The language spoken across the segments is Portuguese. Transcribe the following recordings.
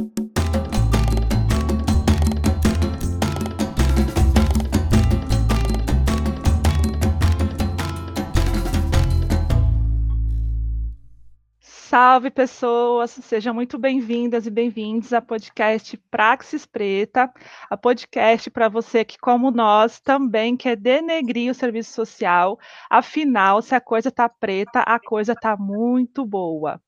Thank you. Salve, pessoas! Sejam muito bem-vindas e bem-vindos ao podcast Praxis Preta, a podcast para você que, como nós, também quer denegrir o serviço social. Afinal, se a coisa está preta, a coisa está muito boa.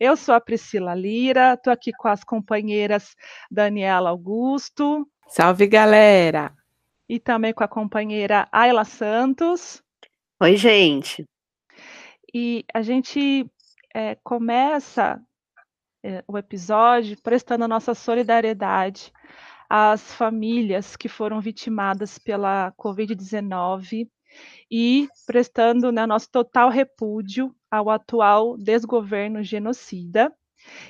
Eu sou a Priscila Lira, estou aqui com as companheiras Daniela Augusto. Salve, galera! E também com a companheira Ayla Santos. Oi, gente! E a gente é, começa é, o episódio prestando a nossa solidariedade às famílias que foram vitimadas pela Covid-19 e prestando né, nosso total repúdio ao atual desgoverno genocida.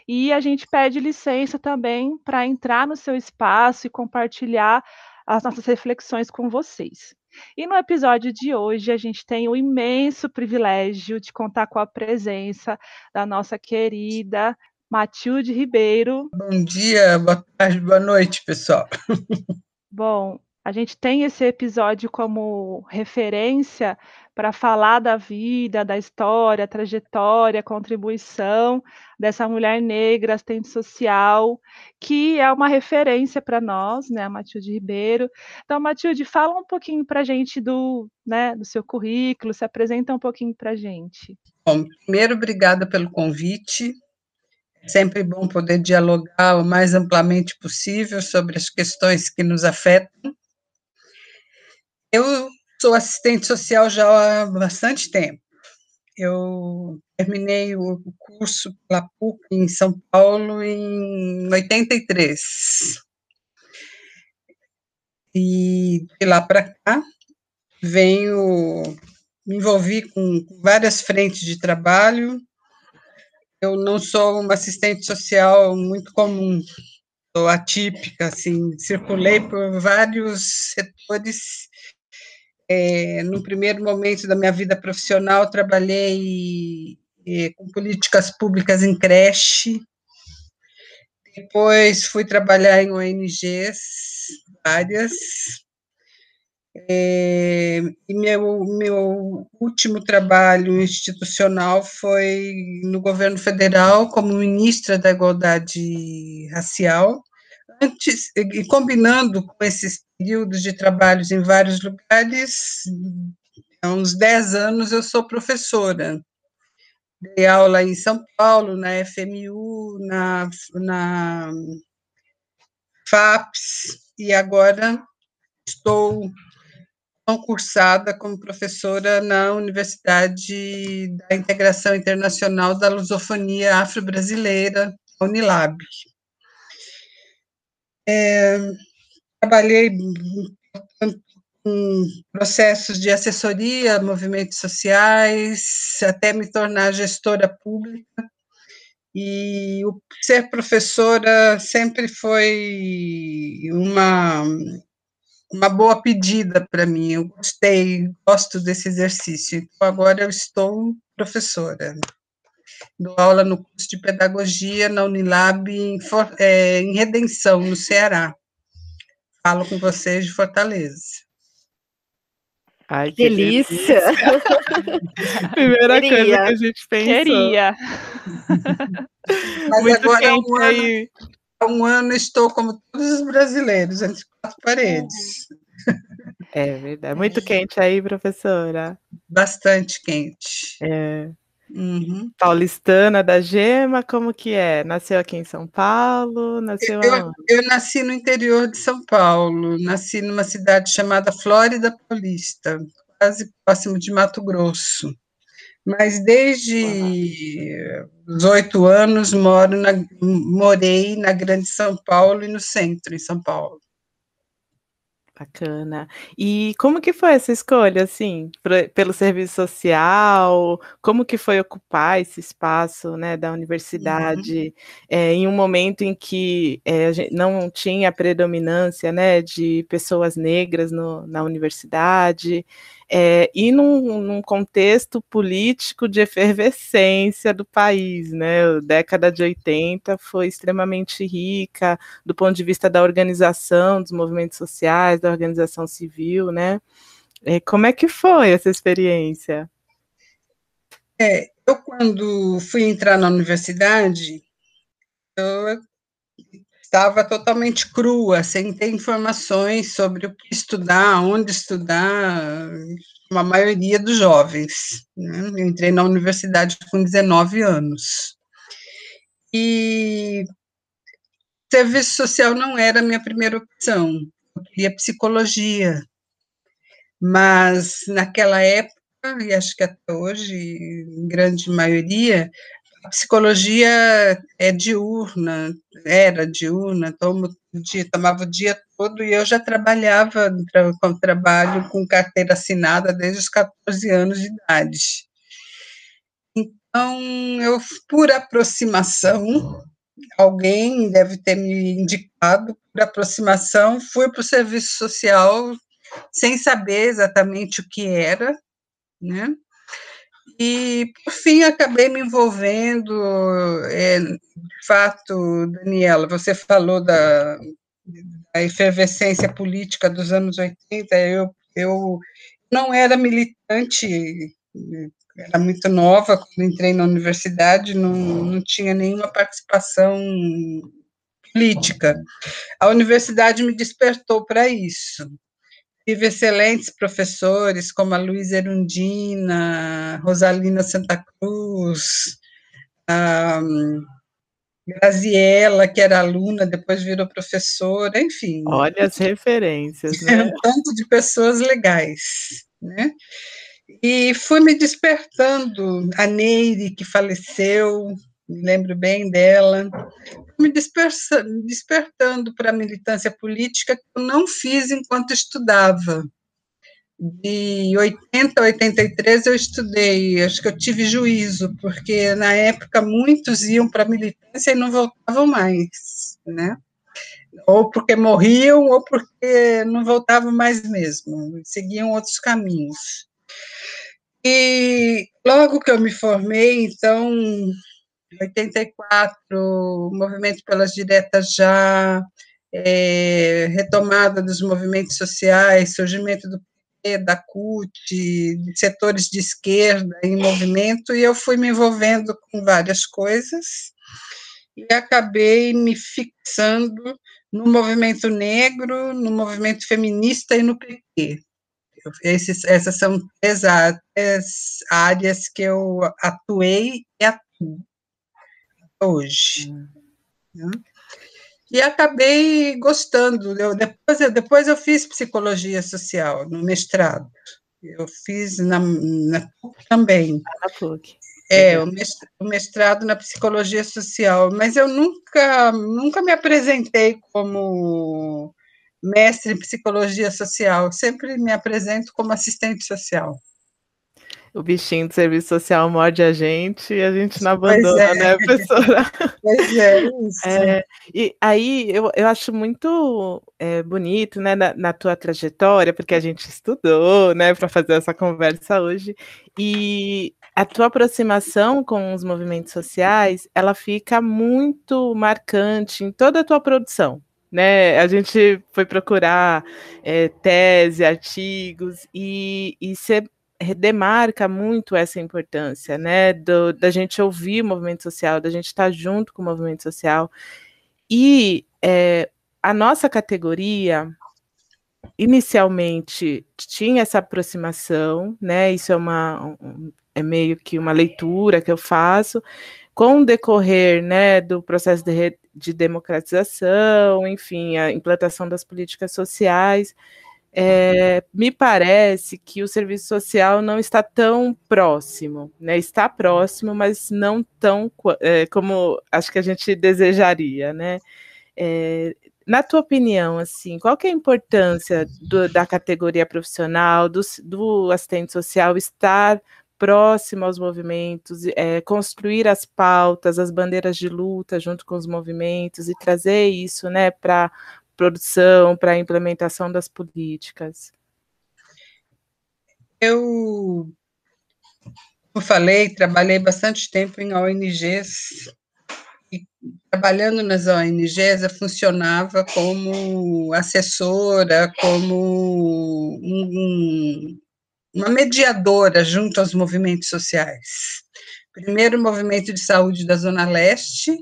E a gente pede licença também para entrar no seu espaço e compartilhar as nossas reflexões com vocês. E no episódio de hoje, a gente tem o imenso privilégio de contar com a presença da nossa querida Matilde Ribeiro. Bom dia, boa tarde, boa noite, pessoal. Bom, a gente tem esse episódio como referência para falar da vida, da história, trajetória, contribuição dessa mulher negra, assistente social, que é uma referência para nós, né, a Matilde Ribeiro. Então, Matilde, fala um pouquinho para a gente do, né, do seu currículo, se apresenta um pouquinho para a gente. Bom, primeiro, obrigada pelo convite. Sempre bom poder dialogar o mais amplamente possível sobre as questões que nos afetam. Eu Sou assistente social já há bastante tempo. Eu terminei o curso pela PUC em São Paulo em 83. E de lá para cá, venho me envolvi com várias frentes de trabalho. Eu não sou uma assistente social muito comum, sou atípica, assim, circulei por vários setores é, no primeiro momento da minha vida profissional, trabalhei é, com políticas públicas em creche, depois fui trabalhar em ONGs, várias, é, e meu, meu último trabalho institucional foi no governo federal como ministra da Igualdade Racial, antes, e combinando com esses períodos de trabalhos em vários lugares, há uns 10 anos eu sou professora. Dei aula em São Paulo, na FMU, na, na FAPS, e agora estou concursada como professora na Universidade da Integração Internacional da Lusofonia Afro-Brasileira, Unilab. É, trabalhei com processos de assessoria, movimentos sociais, até me tornar gestora pública. E o ser professora sempre foi uma, uma boa pedida para mim. Eu gostei, gosto desse exercício. Então, agora eu estou professora. Dou aula no curso de pedagogia na Unilab em, é, em Redenção, no Ceará. Falo com vocês de Fortaleza. Ai, que delícia! delícia. Primeira Queria. coisa que a gente pensou. Queria. Mas Muito agora há um, ano, há um ano estou como todos os brasileiros, entre quatro paredes. É verdade. Muito quente aí, professora. Bastante quente. É. Uhum. Paulistana da Gema, como que é? Nasceu aqui em São Paulo? Nasceu eu, eu, nasci no interior de São Paulo, nasci numa cidade chamada Flórida Paulista, quase próximo de Mato Grosso. Mas desde os oito anos moro na, morei na Grande São Paulo e no centro, em São Paulo. Bacana. E como que foi essa escolha, assim, pra, pelo serviço social? Como que foi ocupar esse espaço, né, da uhum. universidade, uhum. é, em um momento em que é, não tinha predominância, né, de pessoas negras no, na universidade? É, e num, num, contexto político de efervescência do país, né? A década de 80 foi extremamente rica do ponto de vista da organização dos movimentos sociais, da organização civil, né? É, como é que foi essa experiência? É, eu quando fui entrar na universidade, eu estava totalmente crua, sem ter informações sobre o que estudar, onde estudar, a maioria dos jovens. Né? Eu entrei na universidade com 19 anos. E serviço social não era a minha primeira opção. Eu queria psicologia. Mas naquela época, e acho que até hoje, em grande maioria, a psicologia é diurna, era diurna, tomo dia, tomava o dia todo e eu já trabalhava com trabalho com carteira assinada desde os 14 anos de idade. Então, eu, por aproximação, alguém deve ter me indicado, por aproximação, fui para o serviço social sem saber exatamente o que era, né? E, por fim, acabei me envolvendo, é, de fato, Daniela, você falou da, da efervescência política dos anos 80, eu, eu não era militante, era muito nova quando entrei na universidade, não, não tinha nenhuma participação política. A universidade me despertou para isso. Tive excelentes professores, como a Luísa Erundina, Rosalina Santa Cruz, a Graziella, que era aluna, depois virou professora, enfim. Olha as referências, né? Um tanto de pessoas legais, né? E fui me despertando, a Neire, que faleceu, me lembro bem dela, me despertando para a militância política que eu não fiz enquanto estudava. De 80 a 83 eu estudei, acho que eu tive juízo, porque na época muitos iam para a militância e não voltavam mais, né? Ou porque morriam, ou porque não voltavam mais mesmo, seguiam outros caminhos. E logo que eu me formei, então, 84, movimento pelas diretas já, é, retomada dos movimentos sociais, surgimento do PT, da CUT, de setores de esquerda em movimento, e eu fui me envolvendo com várias coisas, e acabei me fixando no movimento negro, no movimento feminista e no PT. Esses, essas são três áreas que eu atuei e atuo hoje. Uhum. E acabei gostando. Eu, depois, eu, depois eu fiz psicologia social no mestrado. Eu fiz na, na PUC também. Na PUC. É, o mestrado na psicologia social, mas eu nunca, nunca me apresentei como mestre em psicologia social, sempre me apresento como assistente social o bichinho do serviço social morde a gente e a gente não abandona, é. né, professora? Pois é, isso. É, e aí eu, eu acho muito é, bonito, né, na, na, tua trajetória, porque a gente estudou, né, para fazer essa conversa hoje, e a tua aproximação com os movimentos sociais, ela fica muito marcante em toda a tua produção, né? A gente foi procurar é, tese, artigos e, e você demarca muito essa importância, né, do, da gente ouvir o movimento social, da gente estar junto com o movimento social. E é, a nossa categoria, inicialmente, tinha essa aproximação, né, isso é, uma, um, é meio que uma leitura que eu faço, com o decorrer, né, do processo de, de democratização, enfim, a implantação das políticas sociais, é, me parece que o serviço social não está tão próximo, né? Está próximo, mas não tão é, como acho que a gente desejaria, né? É, na tua opinião, assim, qual que é a importância do, da categoria profissional, do, do, assistente social estar próximo aos movimentos, é, construir as pautas, as bandeiras de luta junto com os movimentos e trazer isso, né, para produção, para a implementação das políticas? Eu, como falei, trabalhei bastante tempo em ONGs, e trabalhando nas ONGs, eu funcionava como assessora, como um, uma mediadora junto aos movimentos sociais. Primeiro, o movimento de saúde da Zona Leste,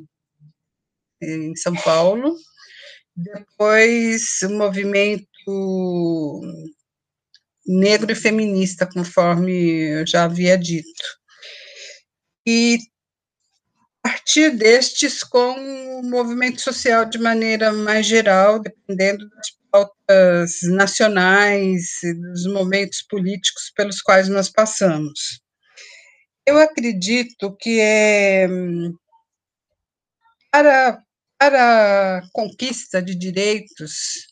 em São Paulo, depois o movimento negro e feminista, conforme eu já havia dito. E partir destes, com o movimento social de maneira mais geral, dependendo das pautas nacionais e dos momentos políticos pelos quais nós passamos. Eu acredito que é para, para a conquista de direitos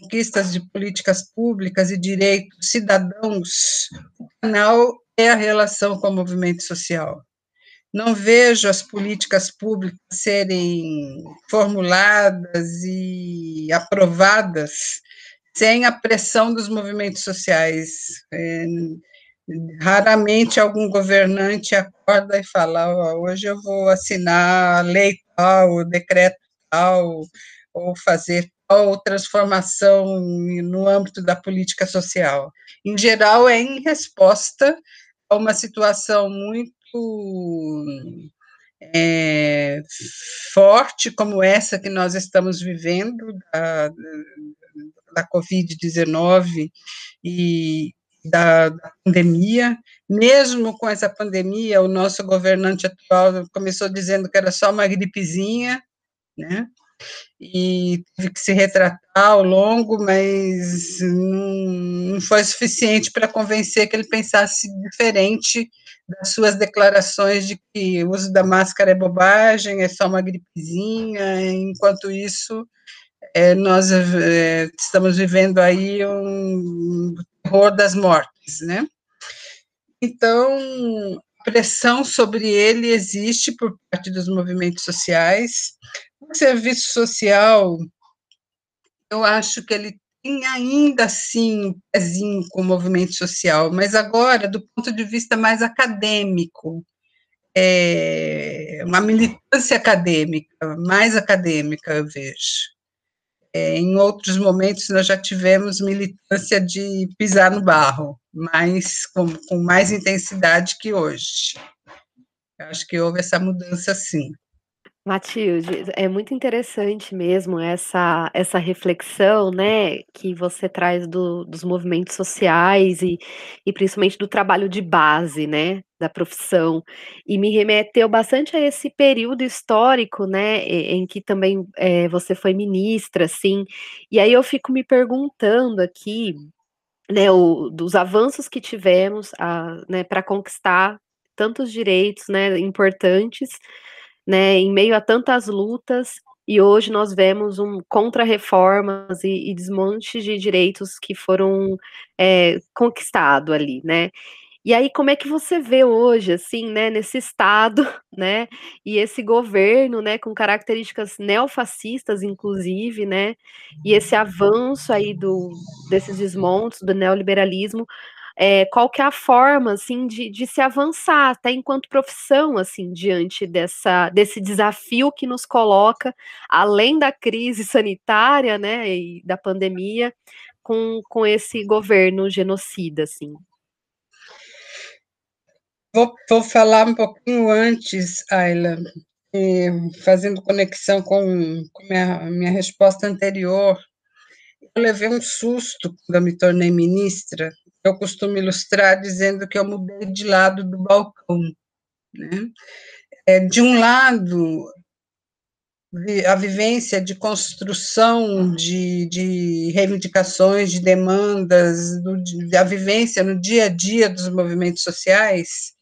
conquistas de políticas públicas e direitos cidadãos, o canal é a relação com o movimento social. Não vejo as políticas públicas serem formuladas e aprovadas sem a pressão dos movimentos sociais. É, raramente algum governante acorda e fala: oh, hoje eu vou assinar a lei tal, o decreto tal, ou fazer ou transformação no âmbito da política social. Em geral, é em resposta a uma situação muito é, forte como essa que nós estamos vivendo, da, da Covid-19 e da, pandemia. Mesmo com essa pandemia, o nosso governante atual começou dizendo que era só uma gripezinha, né? e teve que se retratar ao longo, mas não, foi suficiente para convencer que ele pensasse diferente das suas declarações de que o uso da máscara é bobagem, é só uma gripezinha, enquanto isso é, nós é, estamos vivendo aí um terror das mortes, né? Então, pressão sobre ele existe por parte dos movimentos sociais, o serviço social, eu acho que ele tem ainda assim um pezinho com o movimento social, mas agora, do ponto de vista mais acadêmico, é uma militância acadêmica, mais acadêmica, eu vejo. É, em outros momentos, nós já tivemos militância de pisar no barro, mas com, com mais intensidade que hoje. Acho que houve essa mudança, sim. Matilde, é muito interessante mesmo essa essa reflexão, né, que você traz do dos movimentos sociais e e principalmente do trabalho de base, né, da profissão, e me remeteu bastante a esse período histórico, né, em que também, eh, você foi ministra, assim, e aí eu fico me perguntando aqui, né, o dos avanços que tivemos, né, pra conquistar tantos direitos, né, importantes, né, em meio a tantas lutas, e hoje nós vemos um contra-reformas e, e desmonte de direitos que foram é, conquistados ali, né? E aí, como é que você vê hoje, assim, né, nesse estado, né, e esse governo, né, com características neofascistas, inclusive, né, e esse avanço aí do, desses desmontes do neoliberalismo, é, qual que é a forma, assim, de, de se avançar, até enquanto profissão, assim, diante dessa, desse desafio que nos coloca, além da crise sanitária, né, e da pandemia, com, com esse governo genocida, assim. Vou, vou falar um pouquinho antes, Ayla, fazendo conexão com, com minha, minha resposta anterior, eu levei um susto quando eu me tornei ministra, eu costumo ilustrar dizendo que eu mudei de lado do balcão. Né? É, de um lado, a vivência de construção de, de reivindicações, de demandas, do, da vivência no dia a dia dos movimentos sociais,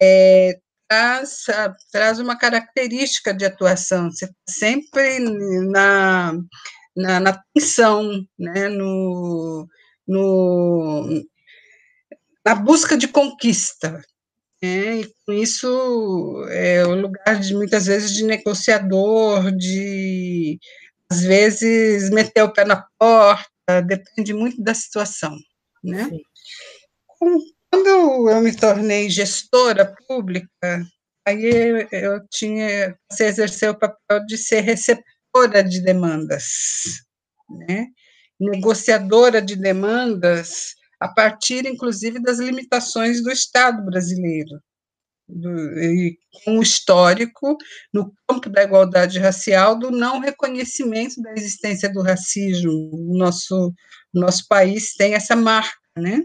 é, traz, traz uma característica de atuação, você tá sempre na, na, na tensão, né, no, no, na busca de conquista. Né? E com isso é o lugar de muitas vezes de negociador, de às vezes meter o pé na porta, depende muito da situação, né? quando eu me tornei gestora pública, aí eu tinha, você exercer o papel de ser receptora de demandas, né? Negociadora de demandas a partir, inclusive, das limitações do Estado brasileiro, do, e com um histórico no campo da igualdade racial do não reconhecimento da existência do racismo. O nosso, o nosso país tem essa marca, né?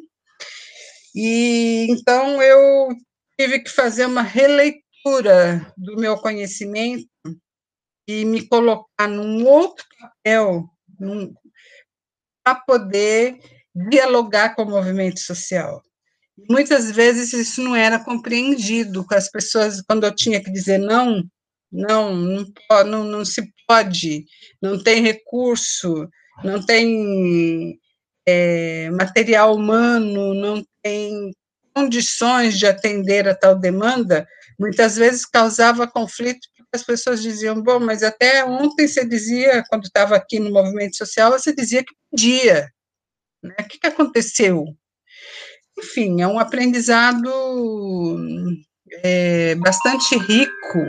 E então eu tive que fazer uma releitura do meu conhecimento e me colocar num outro papel, para poder dialogar com o movimento social. Muitas vezes isso não era compreendido com as pessoas, quando eu tinha que dizer não, não, não, não, não se pode, não tem recurso, não tem é, material humano, não tem condições de atender a tal demanda, muitas vezes causava conflito, as pessoas diziam, bom, mas até ontem você dizia, quando estava aqui no movimento social, você dizia que podia, né? o que, que aconteceu? Enfim, é um aprendizado é, bastante rico,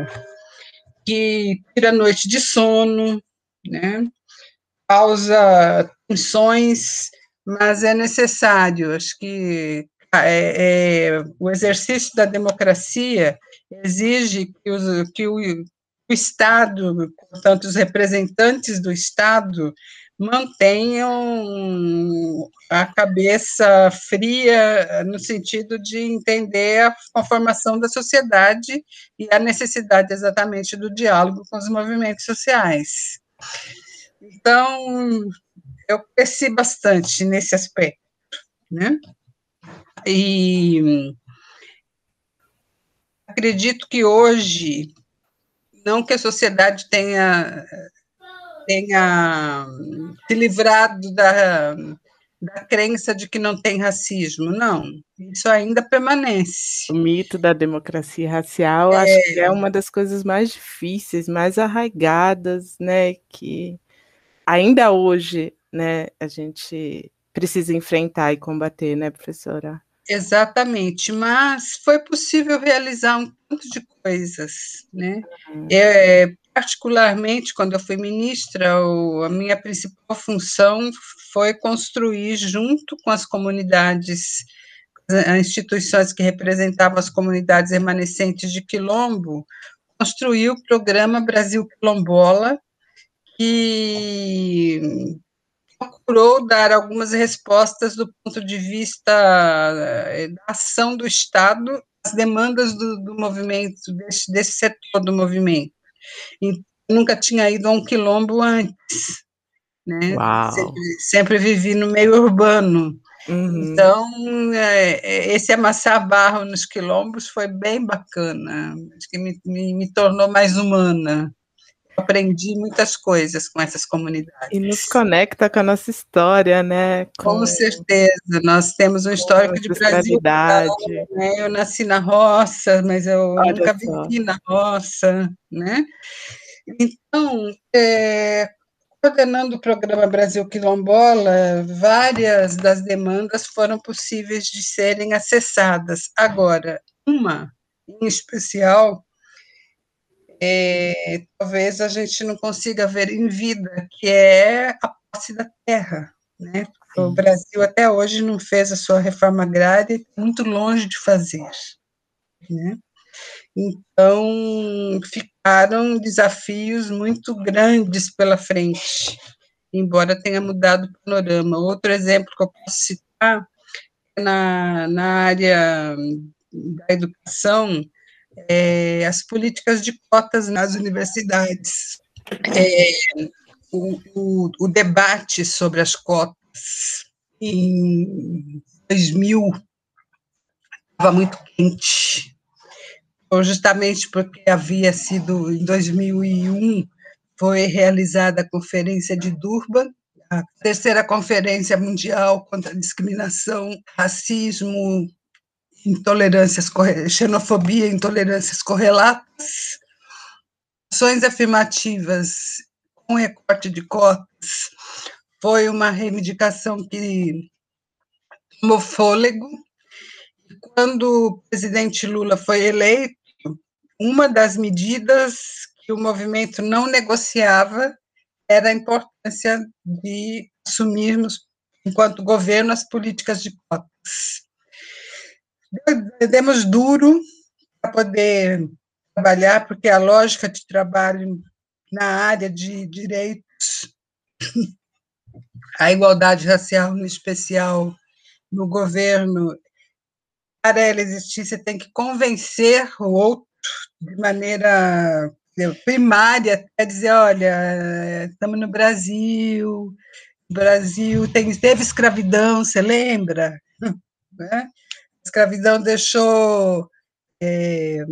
que tira a noite de sono, né? causa tensões, mas é necessário. Acho que é, é, o exercício da democracia exige que, os, que o, o Estado, portanto, os representantes do Estado, mantenham a cabeça fria no sentido de entender a conformação da sociedade e a necessidade exatamente do diálogo com os movimentos sociais. Então, eu cresci bastante nesse aspecto, né? E acredito que hoje, não que a sociedade tenha tenha se livrado da, da crença de que não tem racismo, não. Isso ainda permanece. O mito da democracia racial, é... acho que é uma das coisas mais difíceis, mais arraigadas, né, que ainda hoje, né, a gente precisa enfrentar e combater, né, professora? Exatamente, mas foi possível realizar um tanto de coisas, né? Uhum. É, particularmente, quando eu fui ministra, a minha principal função foi construir, junto com as comunidades, as instituições que representavam as comunidades remanescentes de Quilombo, construir o programa Brasil Quilombola, que procurou dar algumas respostas do ponto de vista eh, da ação do Estado às demandas do, do movimento, desse, desse setor do movimento. E nunca tinha ido a um quilombo antes, né? Sempre, sempre, vivi no meio urbano. Uhum. Então, é, é, esse amassar barro nos quilombos foi bem bacana, acho que me, me, me tornou mais humana aprendi muitas coisas com essas comunidades. E nos conecta com a nossa história, né? Com, com certeza, nós temos um histórico de Brasil. Né? Eu nasci na roça, mas eu Olha nunca só. vivi na roça, né? Então, é, coordenando o programa Brasil Quilombola, várias das demandas foram possíveis de serem acessadas. Agora, uma em especial é, talvez a gente não consiga ver em vida, que é a posse da terra. Né? O Brasil até hoje não fez a sua reforma agrária, muito longe de fazer. Né? Então, ficaram desafios muito grandes pela frente, embora tenha mudado o panorama. Outro exemplo que eu posso citar é na, na área da educação, é, as políticas de cotas nas universidades, é, o, o, o, debate sobre as cotas em 2000 estava muito quente, justamente porque havia sido, em 2001, foi realizada a Conferência de Durban, a terceira Conferência Mundial contra a Discriminação, Racismo, intolerâncias, xenofobia, intolerâncias correlatas, ações afirmativas com recorte de cotas, foi uma reivindicação que tomou fôlego, quando o presidente Lula foi eleito, uma das medidas que o movimento não negociava era a importância de assumirmos, enquanto governo, as políticas de cotas. Demos duro para poder trabalhar, porque a lógica de trabalho na área de direitos, a igualdade racial, em especial no governo, para ela existir, você tem que convencer o outro de maneira primária, até dizer, olha, estamos no Brasil, Brasil tem, teve escravidão, você lembra? Né? A escravidão deixou é,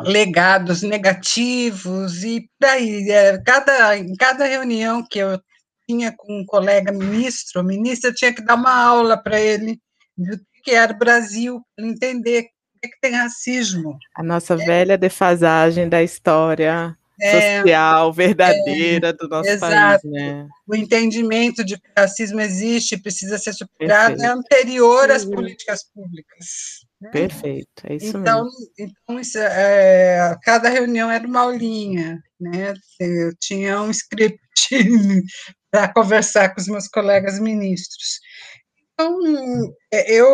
legados negativos e daí é, cada em cada reunião que eu tinha com um colega ministro, ministro tinha que dar uma aula para ele do que era o Brasil, para entender o que tem racismo. A nossa é. velha defasagem da história é, social verdadeira é, do nosso exato. país, né? O entendimento de que o racismo existe, precisa ser superado, Perfeito. é anterior às políticas públicas. Né? Perfeito, é isso então, mesmo. Então, isso, é, cada reunião era uma aulinha, né? Eu tinha um script para conversar com os meus colegas ministros. Então, é, eu,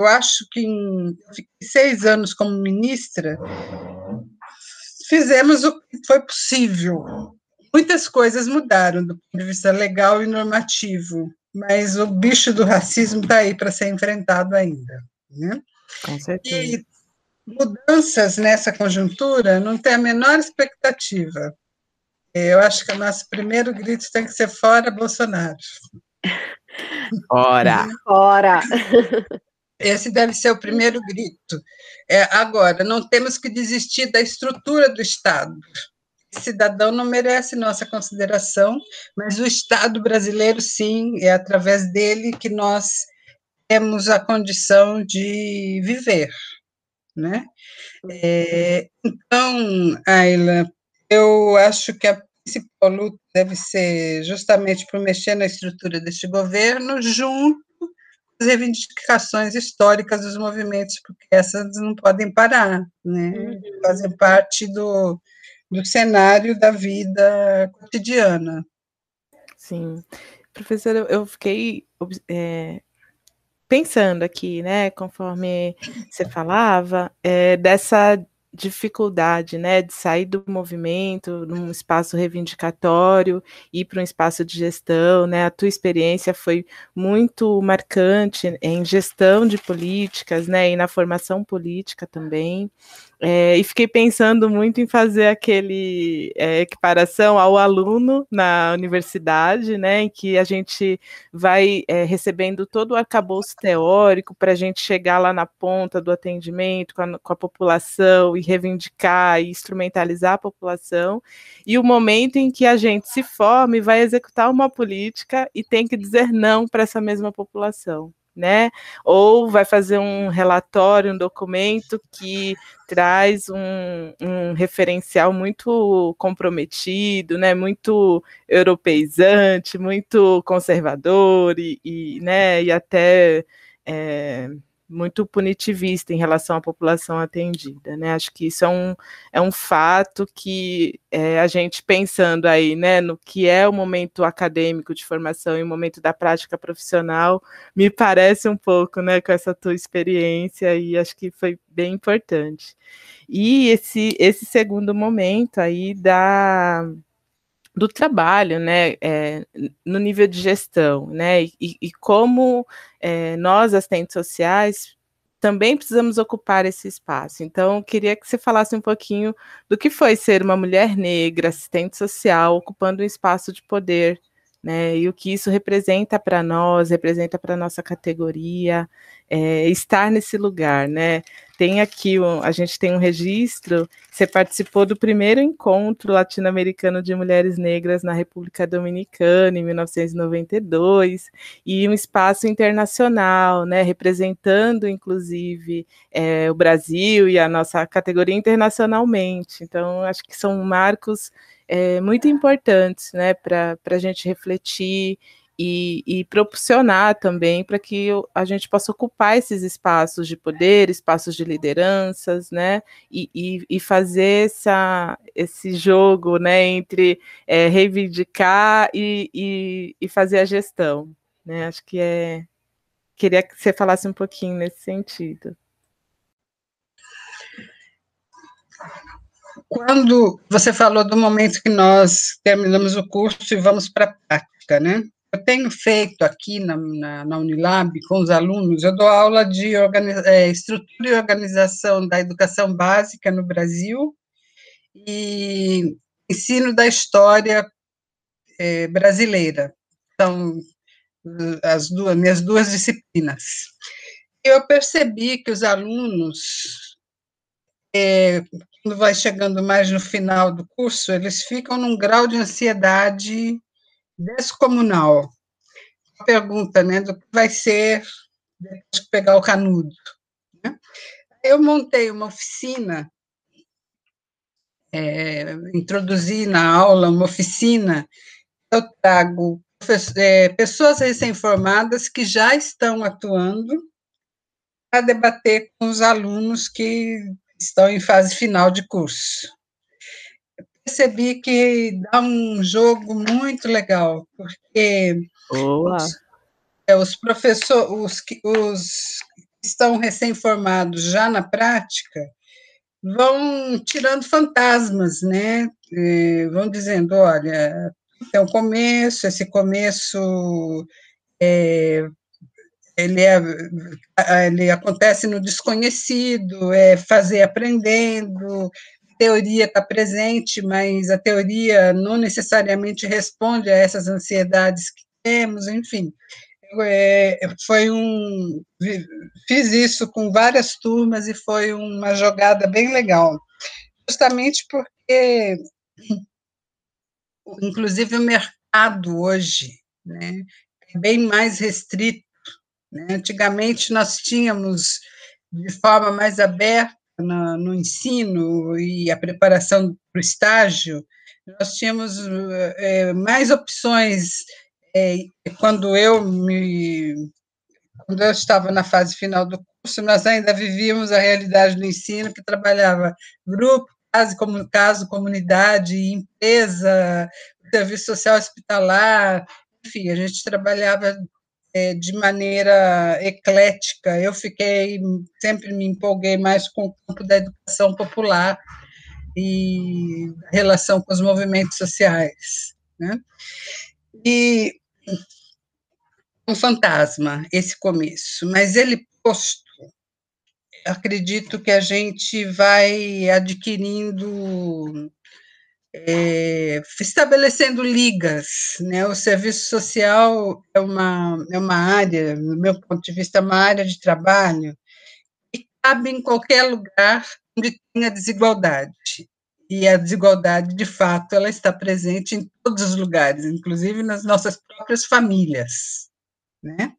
eu acho que em, eu fiquei seis anos como ministra, fizemos o que foi possível. Muitas coisas mudaram do ponto de vista legal e normativo, mas o bicho do racismo está aí para ser enfrentado ainda. Né? Com certeza. E mudanças nessa conjuntura não tem a menor expectativa. Eu acho que o nosso primeiro grito tem que ser fora Bolsonaro. Ora! Ora! Esse deve ser o primeiro grito. É, agora, não temos que desistir da estrutura do Estado. Cidadão não merece nossa consideração, mas o Estado brasileiro, sim, é através dele que nós temos a condição de viver. Né? É, então, Ayla, eu acho que a principal luta deve ser justamente por mexer na estrutura deste governo, junto reivindicações históricas dos movimentos, porque essas não podem parar, né? Uhum. Fazem parte do, do cenário da vida cotidiana. Sim. Professora, eu fiquei é, pensando aqui, né, conforme você falava, é, dessa dificuldade, né, de sair do movimento, num espaço reivindicatório, ir para um espaço de gestão, né, a tua experiência foi muito marcante em gestão de políticas, né, e na formação política também, é, e fiquei pensando muito em fazer aquele é, equiparação ao aluno na universidade, né, em que a gente vai é, recebendo todo o arcabouço teórico para a gente chegar lá na ponta do atendimento com a, com a, população e reivindicar e instrumentalizar a população, e o momento em que a gente se forma e vai executar uma política e tem que dizer não para essa mesma população né? Ou vai fazer um relatório, um documento que traz um, um referencial muito comprometido, né? Muito europeizante, muito conservador e, e né? E até é, muito punitivista em relação à população atendida, né? Acho que isso é um, é um fato que é, a gente pensando aí, né, no que é o momento acadêmico de formação e o momento da prática profissional, me parece um pouco, né, com essa tua experiência e acho que foi bem importante. E esse, esse segundo momento aí da do trabalho, né, é, no nível de gestão, né, e, e como é, nós, assistentes sociais, também precisamos ocupar esse espaço. Então, queria que você falasse um pouquinho do que foi ser uma mulher negra, assistente social, ocupando um espaço de poder né? E o que isso representa para nós, representa para nossa categoria, é, estar nesse lugar, né? Tem aqui, a gente tem um registro, você participou do primeiro encontro latino-americano de mulheres negras na República Dominicana, em 1992, e um espaço internacional, né? Representando, inclusive, é, o Brasil e a nossa categoria internacionalmente. Então, acho que são marcos é, muito importantes né, para a gente refletir e, e proporcionar também para que a gente possa ocupar esses espaços de poder, espaços de lideranças, né, e, e, e fazer essa, esse jogo, né, entre é, reivindicar e, e, fazer a gestão, né, acho que é, queria que você falasse um pouquinho nesse sentido. Quando você falou do momento que nós terminamos o curso e vamos para a prática, né? Eu tenho feito aqui na, na, na, Unilab com os alunos, eu dou aula de é, estrutura e organização da educação básica no Brasil e ensino da história é, brasileira. São as duas, minhas duas disciplinas. Eu percebi que os alunos, é, quando vai chegando mais no final do curso, eles ficam num grau de ansiedade descomunal. A pergunta, né, do que vai ser depois de pegar o canudo. Né? Eu montei uma oficina, é, introduzi na aula uma oficina, eu trago é, pessoas recém-formadas que já estão atuando para debater com os alunos que estão em fase final de curso percebi que dá um jogo muito legal, porque os, é, os professores, os, que estão recém-formados já na prática, vão tirando fantasmas, né? E vão dizendo, olha, é um começo, esse começo é, ele, é, ele acontece no desconhecido, é fazer aprendendo, teoria está presente, mas a teoria não necessariamente responde a essas ansiedades que temos, enfim. É, foi um. Fiz isso com várias turmas e foi uma jogada bem legal, justamente porque, inclusive, o mercado hoje né, é bem mais restrito. Né? Antigamente, nós tínhamos, de forma mais aberta, no, no ensino e a preparação para o estágio, nós tínhamos é, mais opções. É, quando eu me quando eu estava na fase final do curso, nós ainda vivíamos a realidade do ensino, que trabalhava grupo, caso, caso comunidade, empresa, serviço social hospitalar, enfim, a gente trabalhava é, de maneira eclética. Eu fiquei, sempre me empolguei mais com o campo da educação popular e relação com os movimentos sociais. Né? E um fantasma esse começo, mas ele posto, acredito que a gente vai adquirindo é, estabelecendo ligas, né? O serviço social é uma, é uma área, no meu ponto de vista, uma área de trabalho que cabe em qualquer lugar onde tenha desigualdade. E a desigualdade, de fato, ela está presente em todos os lugares, inclusive nas nossas próprias famílias, né?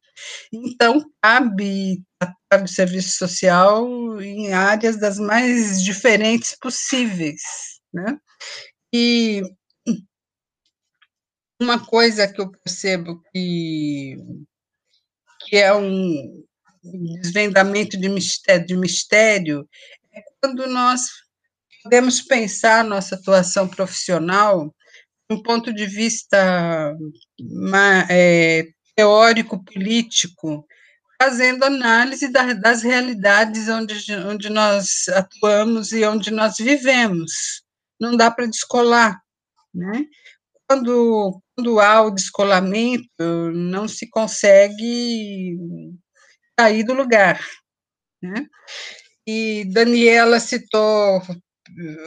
Então, cabe tratar do serviço social em áreas das mais diferentes possíveis, né? E uma coisa que eu percebo que, que é um desvendamento de mistério, de mistério é quando nós podemos pensar nossa atuação profissional de um ponto de vista é, teórico-político, fazendo análise da, das realidades onde, onde nós atuamos e onde nós vivemos não dá para descolar, né? Quando, quando há o descolamento, não se consegue sair do lugar, né? E Daniela citou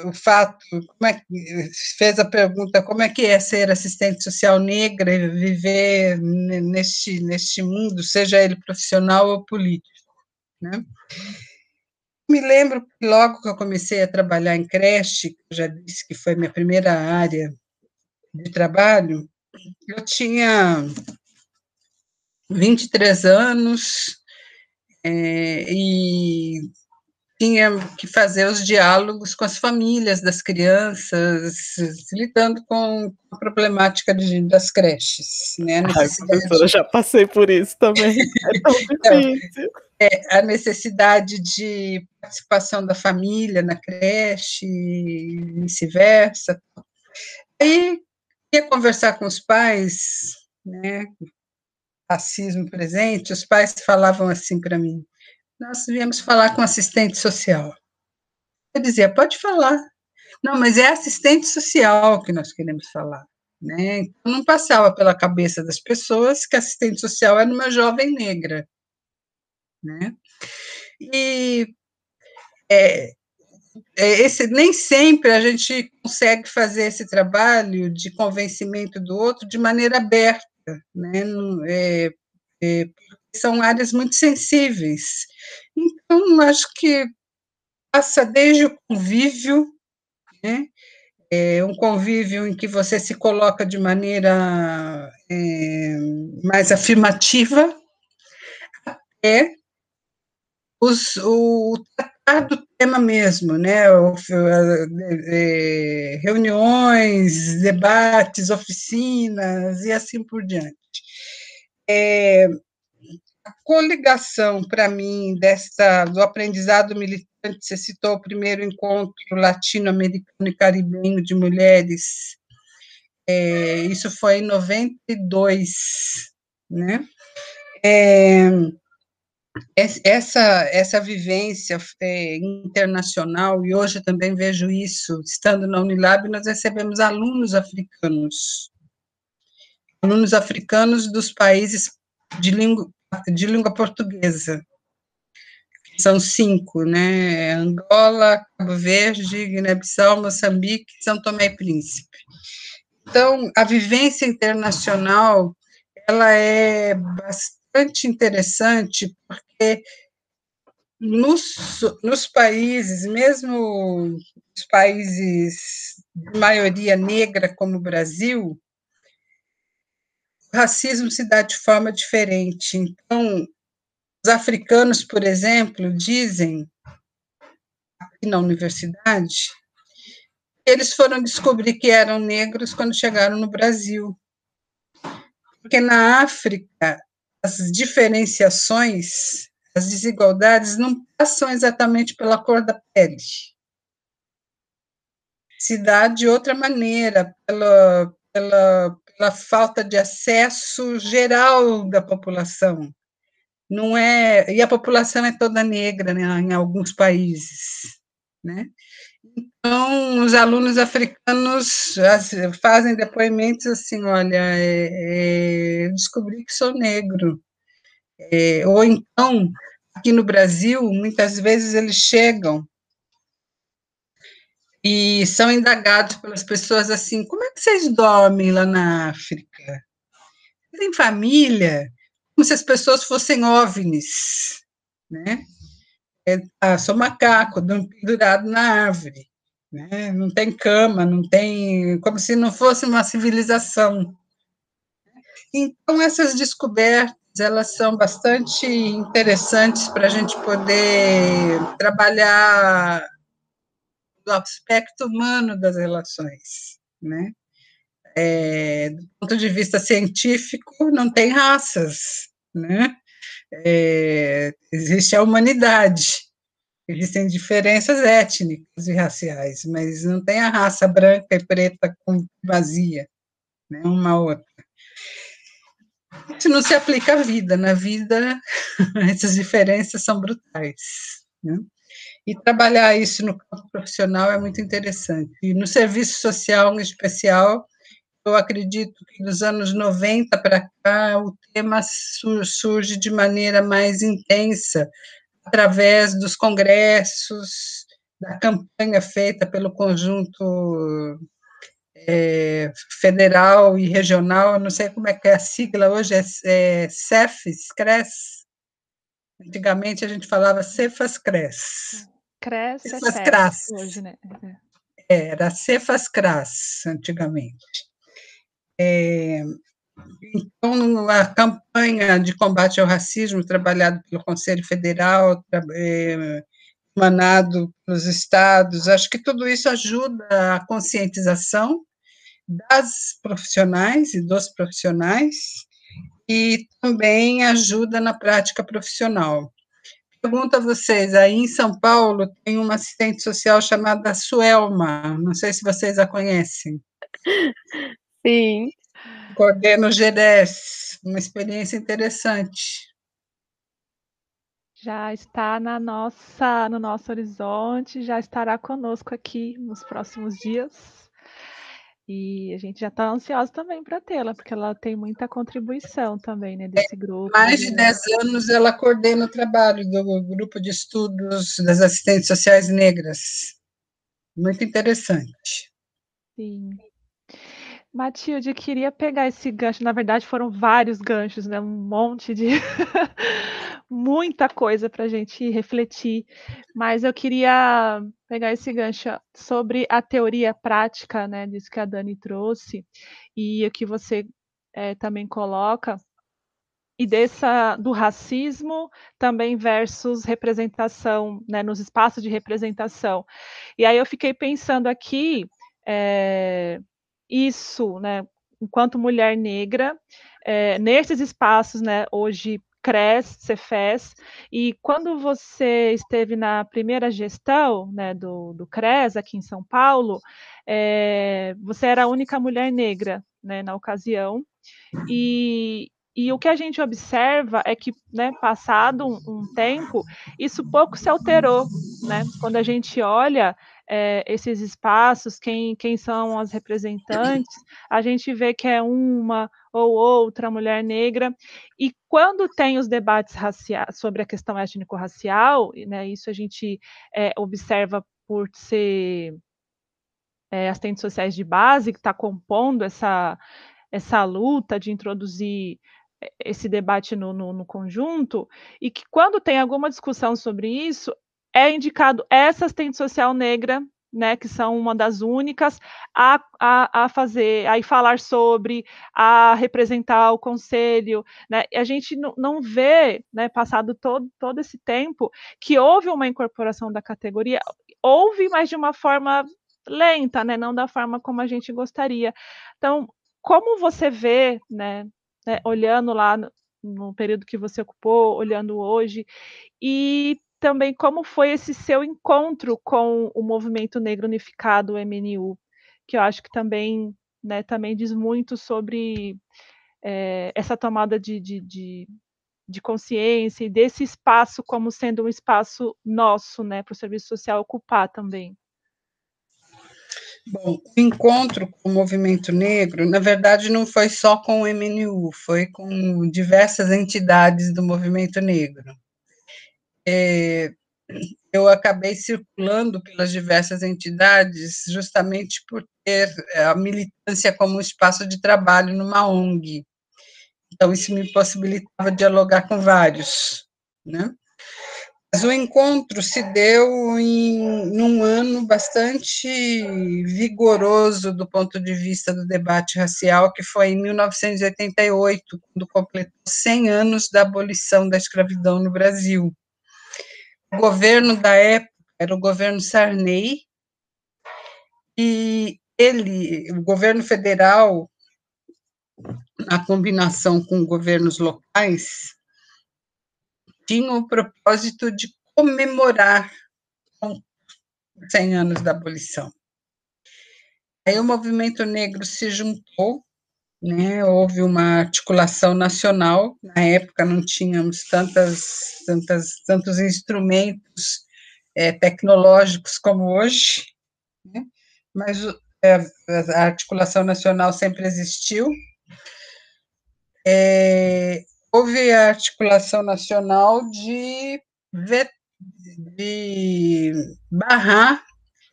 o fato, como é que, fez a pergunta, como é que é ser assistente social negra e viver neste, neste mundo, seja ele profissional ou político, né? Me lembro que logo que eu comecei a trabalhar em creche, eu já disse que foi minha primeira área de trabalho, eu tinha 23 anos é, e tinha que fazer os diálogos com as famílias das crianças, lidando com a problemática de, das creches. Né? Ai, professora, já passei por isso também. É tão então, difícil. É, a necessidade de participação da família na creche, e vice-versa. Aí, ia conversar com os pais, né, racismo presente, os pais falavam assim para mim, nós viemos falar com assistente social. Eu dizia, pode falar. Não, mas é assistente social que nós queremos falar. Né? Então, não passava pela cabeça das pessoas que assistente social era uma jovem negra. Né? E é, esse, nem sempre a gente consegue fazer esse trabalho de convencimento do outro de maneira aberta, né? É, é, são áreas muito sensíveis. Então, acho que passa desde o convívio, né? É um convívio em que você se coloca de maneira mais afirmativa, até os, o tratar do tema mesmo, né? Reuniões, debates, oficinas e assim por diante. É, a coligação, para mim, dessa, do aprendizado militante, você citou o primeiro encontro latino-americano e caribenho de mulheres, é, isso foi em 92, né? É, essa, essa vivência é, internacional, e hoje também vejo isso, estando na Unilab, nós recebemos alunos africanos, alunos africanos dos países de língua, de língua portuguesa. São cinco, né? Angola, Cabo Verde, Guiné-Bissau, Moçambique, São Tomé e Príncipe. Então, a vivência internacional, ela é bastante interessante, porque nos, nos países, mesmo os países de maioria negra como o Brasil, o racismo se dá de forma diferente. Então, os africanos, por exemplo, dizem, aqui na universidade, eles foram descobrir que eram negros quando chegaram no Brasil. Porque na África, as diferenciações, as desigualdades não passam exatamente pela cor da pele. Se dá de outra maneira, pela, pela, pela falta de acesso geral da população. Não é, e a população é toda negra né, em alguns países, né? Então, os alunos africanos fazem depoimentos assim, olha, é, é, descobri que sou negro. É, ou então, aqui no Brasil, muitas vezes eles chegam e são indagados pelas pessoas assim: como é que vocês dormem lá na África? Tem família? Como se as pessoas fossem OVNIs, né? É, ah, sou macaco, pendurado na árvore, né? Não tem cama, não tem, como se não fosse uma civilização. Então essas descobertas elas são bastante interessantes para a gente poder trabalhar do aspecto humano das relações, né? É, do ponto de vista científico, não tem raças, né? É, existe a humanidade, existem diferenças étnicas e raciais, mas não tem a raça branca e preta com vazia, né? Uma outra. Isso não se aplica à vida, na vida essas diferenças são brutais, né? E trabalhar isso no campo profissional é muito interessante. E no serviço social, em especial, eu acredito que nos anos 90 para cá o tema surge de maneira mais intensa, através dos congressos, da campanha feita pelo conjunto é, federal e regional, não sei como é que é a sigla hoje, é, é CEFES, CRES. Antigamente a gente falava Cefas CRES. Cresce é Cefas CRAS. Hoje, né? É, era Cefas CRAS, antigamente. É, então, a campanha de combate ao racismo, trabalhada pelo Conselho Federal, é, emanado pelos estados, acho que tudo isso ajuda a conscientização das profissionais e dos profissionais e também ajuda na prática profissional. Pergunto a vocês, aí em São Paulo tem uma assistente social chamada Suelma, não sei se vocês a conhecem. Sim. Coordeno o GDS, uma experiência interessante. Já está na nossa, no nosso horizonte, já estará conosco aqui nos próximos dias. E a gente já está ansioso também para tê-la, porque ela tem muita contribuição também, né, desse grupo. Mais de 10 anos ela coordena o trabalho do grupo de estudos das assistentes sociais negras. Muito interessante. Sim. Matilde, queria pegar esse gancho. Na verdade, foram vários ganchos, né? Um monte de. muita coisa para a gente refletir. Mas eu queria pegar esse gancho sobre a teoria prática, né? Disso que a Dani trouxe, e o que você é, também coloca. E dessa do racismo também versus representação, né, nos espaços de representação. E aí eu fiquei pensando aqui é, isso, né, enquanto mulher negra, é, nesses espaços, né, hoje CRES, Cefes, e quando você esteve na primeira gestão né, do, do CRES aqui em São Paulo, é, você era a única mulher negra né, na ocasião, e, e o que a gente observa é que, né, passado um, um tempo, isso pouco se alterou, né? Quando a gente olha é, esses espaços, quem, quem são as representantes, a gente vê que é uma ou outra mulher negra, e quando tem os debates raciais, sobre a questão étnico-racial, né, isso a gente é, observa por ser é, assistentes sociais de base, que está compondo essa, essa luta de introduzir esse debate no, no, no, conjunto, e que quando tem alguma discussão sobre isso, é indicado essa assistente social negra, né, que são uma das únicas, a, a, a fazer, a falar sobre, a representar o conselho, né, e a gente não vê, né, passado todo, todo esse tempo, que houve uma incorporação da categoria, houve, mas de uma forma lenta, né, não da forma como a gente gostaria. Então, como você vê, né, né olhando lá no, no período que você ocupou, olhando hoje, e também como foi esse seu encontro com o movimento negro unificado, o MNU, que eu acho que também, né, também diz muito sobre é, essa tomada de, de, de, de, consciência e desse espaço como sendo um espaço nosso, né, para o serviço social ocupar também. Bom, o encontro com o movimento negro, na verdade, não foi só com o MNU, foi com diversas entidades do movimento negro eu acabei circulando pelas diversas entidades justamente por ter é, a militância como espaço de trabalho numa ONG. Então, isso me possibilitava dialogar com vários, né? Mas o encontro se deu em num ano bastante vigoroso do ponto de vista do debate racial, que foi em 1988, quando completou 100 anos da abolição da escravidão no Brasil. O governo da época era o governo Sarney, e ele, o governo federal, na combinação com governos locais, tinha o propósito de comemorar os 100 anos da abolição. Aí o movimento negro se juntou né, houve uma articulação nacional, na época não tínhamos tantas, tantas, tantos instrumentos é, tecnológicos como hoje, né, mas é, a articulação nacional sempre existiu. É, houve a articulação nacional de, de barrar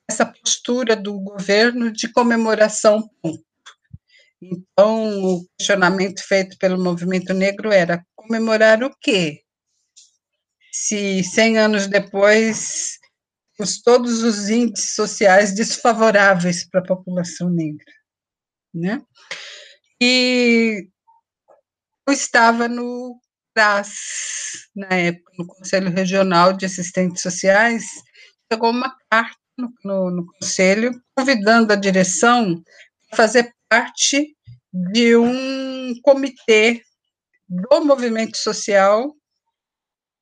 essa postura do governo de comemoração. Então, o questionamento feito pelo movimento negro era comemorar o quê? Se 100 anos depois temos todos os índices sociais desfavoráveis para a população negra, né? E eu estava no CRAS, na época, no Conselho Regional de Assistentes Sociais, chegou uma carta no, no, no conselho convidando a direção a fazer parte de um comitê do movimento social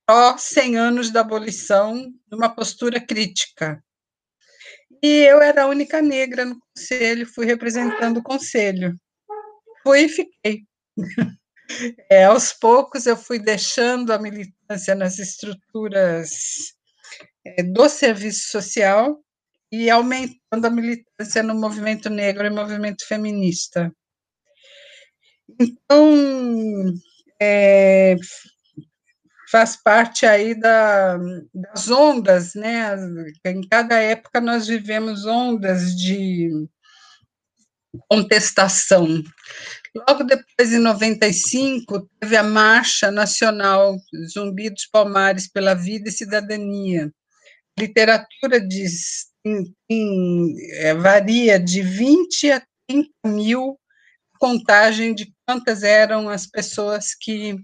pró 100 anos da abolição, numa postura crítica. E eu era a única negra no conselho, fui representando o conselho. Fui e fiquei. É, aos poucos eu fui deixando a militância nas estruturas é, do serviço social e aumentando a militância no movimento negro e movimento feminista. Então, é, faz parte aí da, das ondas, né? Em cada época nós vivemos ondas de contestação. Logo depois, em 95, teve a Marcha Nacional Zumbi dos Palmares pela Vida e Cidadania. Literatura diz, em, em, é, varia de 20 a 30 mil contagem de quantas eram as pessoas que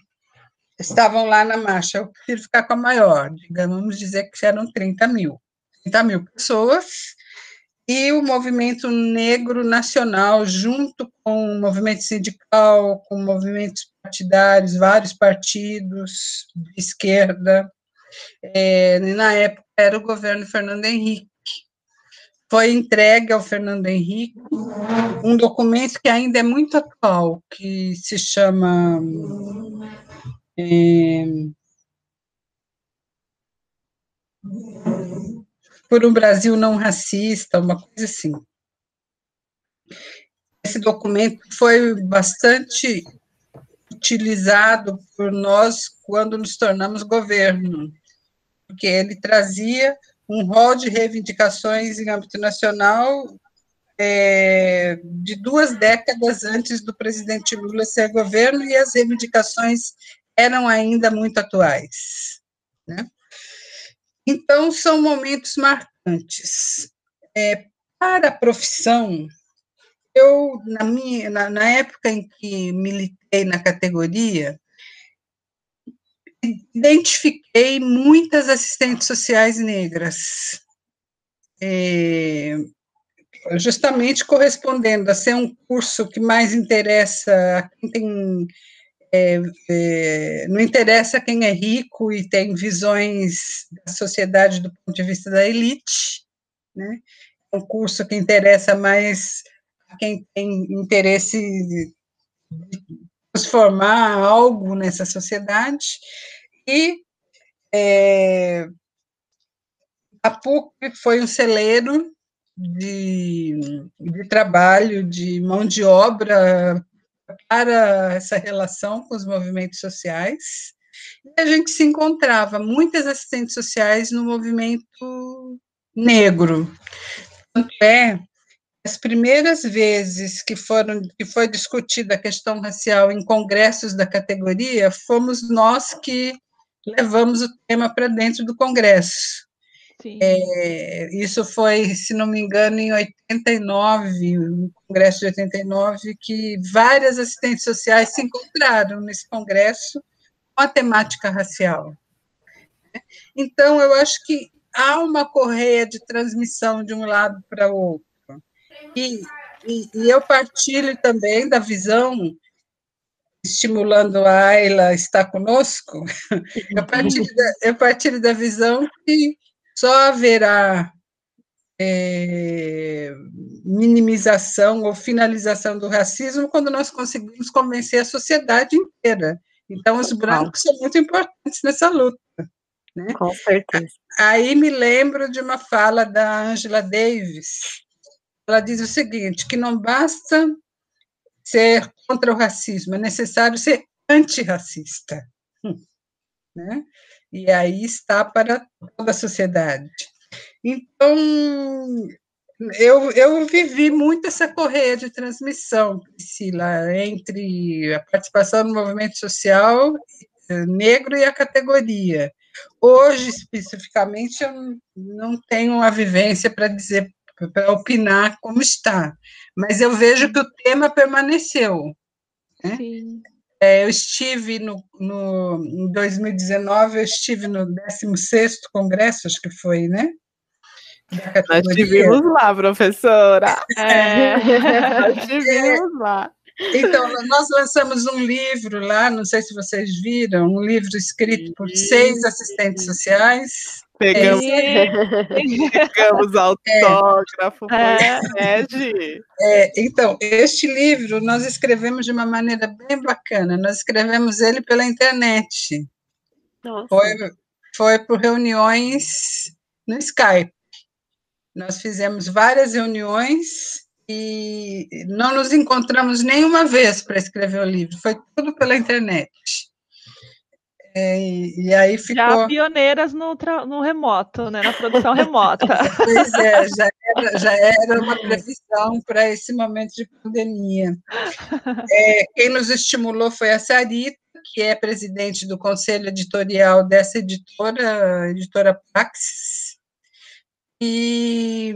estavam lá na marcha. Eu prefiro ficar com a maior, digamos, vamos dizer que eram 30 mil. 30 mil pessoas, e o movimento negro nacional, junto com o movimento sindical, com movimentos partidários, vários partidos de esquerda. É, na época era o governo Fernando Henrique. Foi entregue ao Fernando Henrique um documento que ainda é muito atual, que se chama é, por um Brasil não racista, uma coisa assim. Esse documento foi bastante utilizado por nós quando nos tornamos governo, porque ele trazia um rol de reivindicações em âmbito nacional é, de duas décadas antes do presidente Lula ser governo e as reivindicações eram ainda muito atuais. Né? Então, são momentos marcantes. É, para a profissão, eu, na, minha, na, na época em que militei na categoria, identifiquei muitas assistentes sociais negras, é, justamente correspondendo a ser um curso que mais interessa a quem tem é, é, não interessa quem é rico e tem visões da sociedade do ponto de vista da elite, né? É um curso que interessa mais a quem tem interesse transformar algo nessa sociedade, e é, a PUC foi um celeiro de, de trabalho, de mão de obra para essa relação com os movimentos sociais. E a gente se encontrava muitas assistentes sociais no movimento negro. Tanto é as primeiras vezes que foram que foi discutida a questão racial em congressos da categoria, fomos nós que levamos o tema para dentro do congresso. É, isso foi, se não me engano, em 89, no Congresso de 89, que várias assistentes sociais se encontraram nesse congresso com a temática racial. Então, eu acho que há uma correia de transmissão de um lado para o outro. E, e, e eu partilho também da visão estimulando a Ayla estar conosco, eu partilho, da, eu partilho da visão que só haverá é, minimização ou finalização do racismo quando nós conseguimos convencer a sociedade inteira. Então, os brancos são muito importantes nessa luta. Né? Com certeza. Aí me lembro de uma fala da Angela Davis. Ela diz o seguinte: que não basta ser contra o racismo, é necessário ser antirracista. Né? e aí está para toda a sociedade. Então, eu, eu vivi muito essa correia de transmissão, Priscila, entre a participação no movimento social eh, negro e a categoria. Hoje, especificamente, eu não tenho uma vivência para dizer, para opinar como está, mas eu vejo que o tema permaneceu. Né? Sim. É, eu estive no, no, em 2019, eu estive no 16º Congresso, acho que foi, né? Nós tivemos lá, professora. É. Nós tivemos lá. Então, nós lançamos um livro lá, não sei se vocês viram, um livro escrito por seis assistentes sociais. Pegamos, É. pegamos autógrafo, foi É. é, Gi? É, então, este livro nós escrevemos de uma maneira bem bacana. Nós escrevemos ele pela internet. Nossa. Foi, foi por reuniões no Skype. Nós fizemos várias reuniões e não nos encontramos nenhuma vez para escrever o livro. Foi tudo pela internet. É, e, e aí Já ficou. pioneiras no, tra- no remoto, né? Na produção remota. Pois é, já era, já era uma previsão para esse momento de pandemia. É, quem nos estimulou foi a Sarita, que é presidente do conselho editorial dessa editora, editora Praxis. E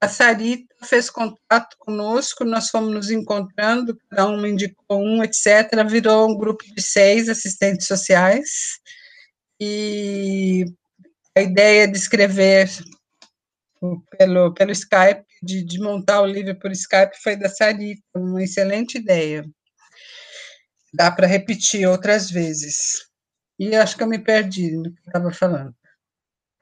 a Sarita fez contato conosco, nós fomos nos encontrando, cada uma indicou um, etc. Virou um grupo de seis assistentes sociais. E a ideia de escrever pelo, pelo Skype, de, de montar o livro por Skype, foi da Sarita, uma excelente ideia. Dá para repetir outras vezes. E acho que eu me perdi no que estava falando.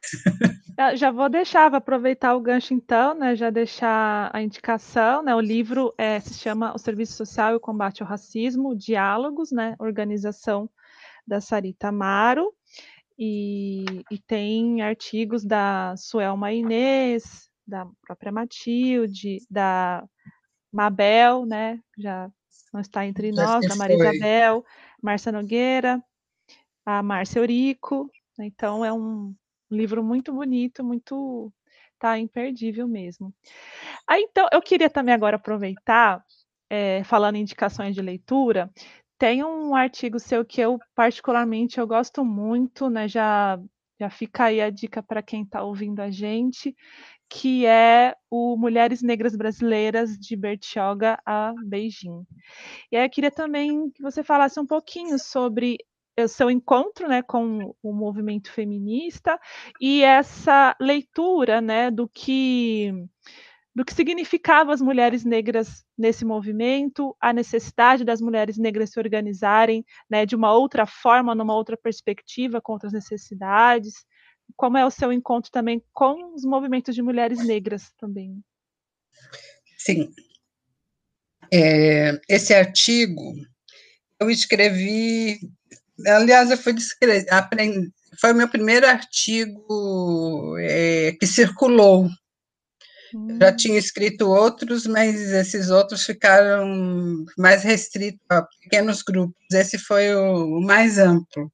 Já- Já vou deixar, vou aproveitar o gancho então, né? Já deixar a indicação, né? O livro é, se chama O Serviço Social e o Combate ao Racismo, Diálogos, né? Organização da Sarita Amaro. E, e tem artigos da Suelma Inês, da própria Matilde, da Mabel, né? Já não está entre nós, da Maria. Isabel, Márcia Nogueira, a Márcia Eurico. né, Então é um livro muito bonito, muito tá imperdível mesmo. Aí então eu queria também agora aproveitar, eh, falando em indicações de leitura, tem um artigo seu que eu particularmente eu gosto muito, né? Já já fica aí a dica para quem está ouvindo a gente, que é o Mulheres Negras Brasileiras de Bertioga a Beijing. E aí eu queria também que você falasse um pouquinho sobre o seu encontro, né, com o movimento feminista e essa leitura, né, do que do que significava as mulheres negras nesse movimento, a necessidade das mulheres negras se organizarem, né, de uma outra forma, numa outra perspectiva, com outras necessidades. Como é o seu encontro também com os movimentos de mulheres negras também? Sim. É, esse artigo eu escrevi, aliás, eu fui descre- apren- foi o meu primeiro artigo é, que circulou. Eu já Hum, tinha escrito outros, mas esses outros ficaram mais restritos a pequenos grupos. Esse foi o, o mais amplo.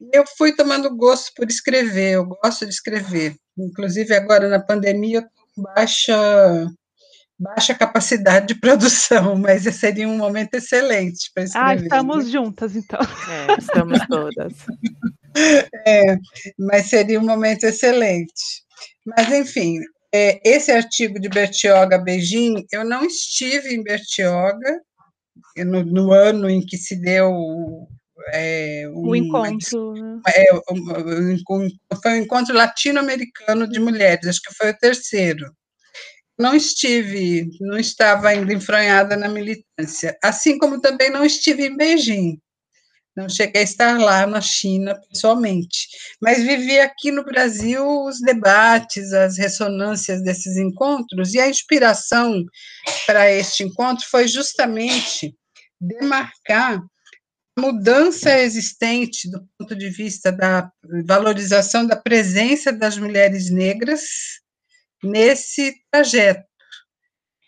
E Eu fui tomando gosto por escrever, eu gosto de escrever. Inclusive, agora na pandemia, eu estou com baixa, baixa capacidade de produção, mas seria um momento excelente para Ah, escrever. estamos juntas, então. É, estamos todas. É, mas seria um momento excelente. Mas, enfim, é, esse artigo de Bertioga Beijing, eu não estive em Bertioga no, no ano em que se deu é, O uma encontro, né? é, um- um- foi um encontro latino-americano de mulheres, acho que foi o terceiro. Não estive, não estava ainda enfronhada na militância, assim como também não estive em Beijing. Não cheguei a estar lá na China pessoalmente, mas vivi aqui no Brasil os debates, as ressonâncias desses encontros, e a inspiração para este encontro foi justamente demarcar a mudança existente do ponto de vista da valorização da presença das mulheres negras nesse trajeto.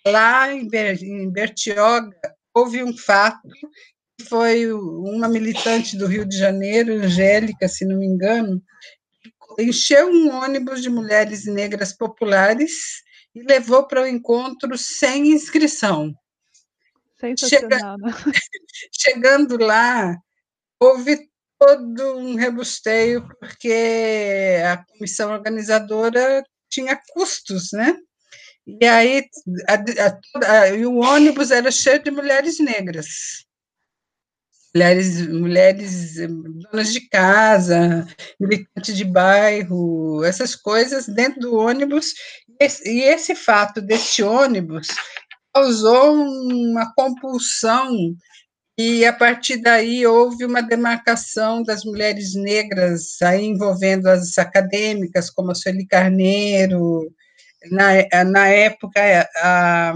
Lá em Ber- em Bertioga, houve um fato que foi uma militante do Rio de Janeiro, Angélica, se não me engano, encheu um ônibus de mulheres negras populares e levou para o encontro sem inscrição. Sensacional, né? Chegando lá, houve todo um rebusteio, porque a comissão organizadora tinha custos, né? E aí a- a- a- e o ônibus era cheio de mulheres negras. mulheres, mulheres donas de casa, militantes de bairro, essas coisas dentro do ônibus, e esse fato desse ônibus causou uma compulsão e a partir daí houve uma demarcação das mulheres negras, aí envolvendo as acadêmicas, como a Sueli Carneiro, na, na época, a,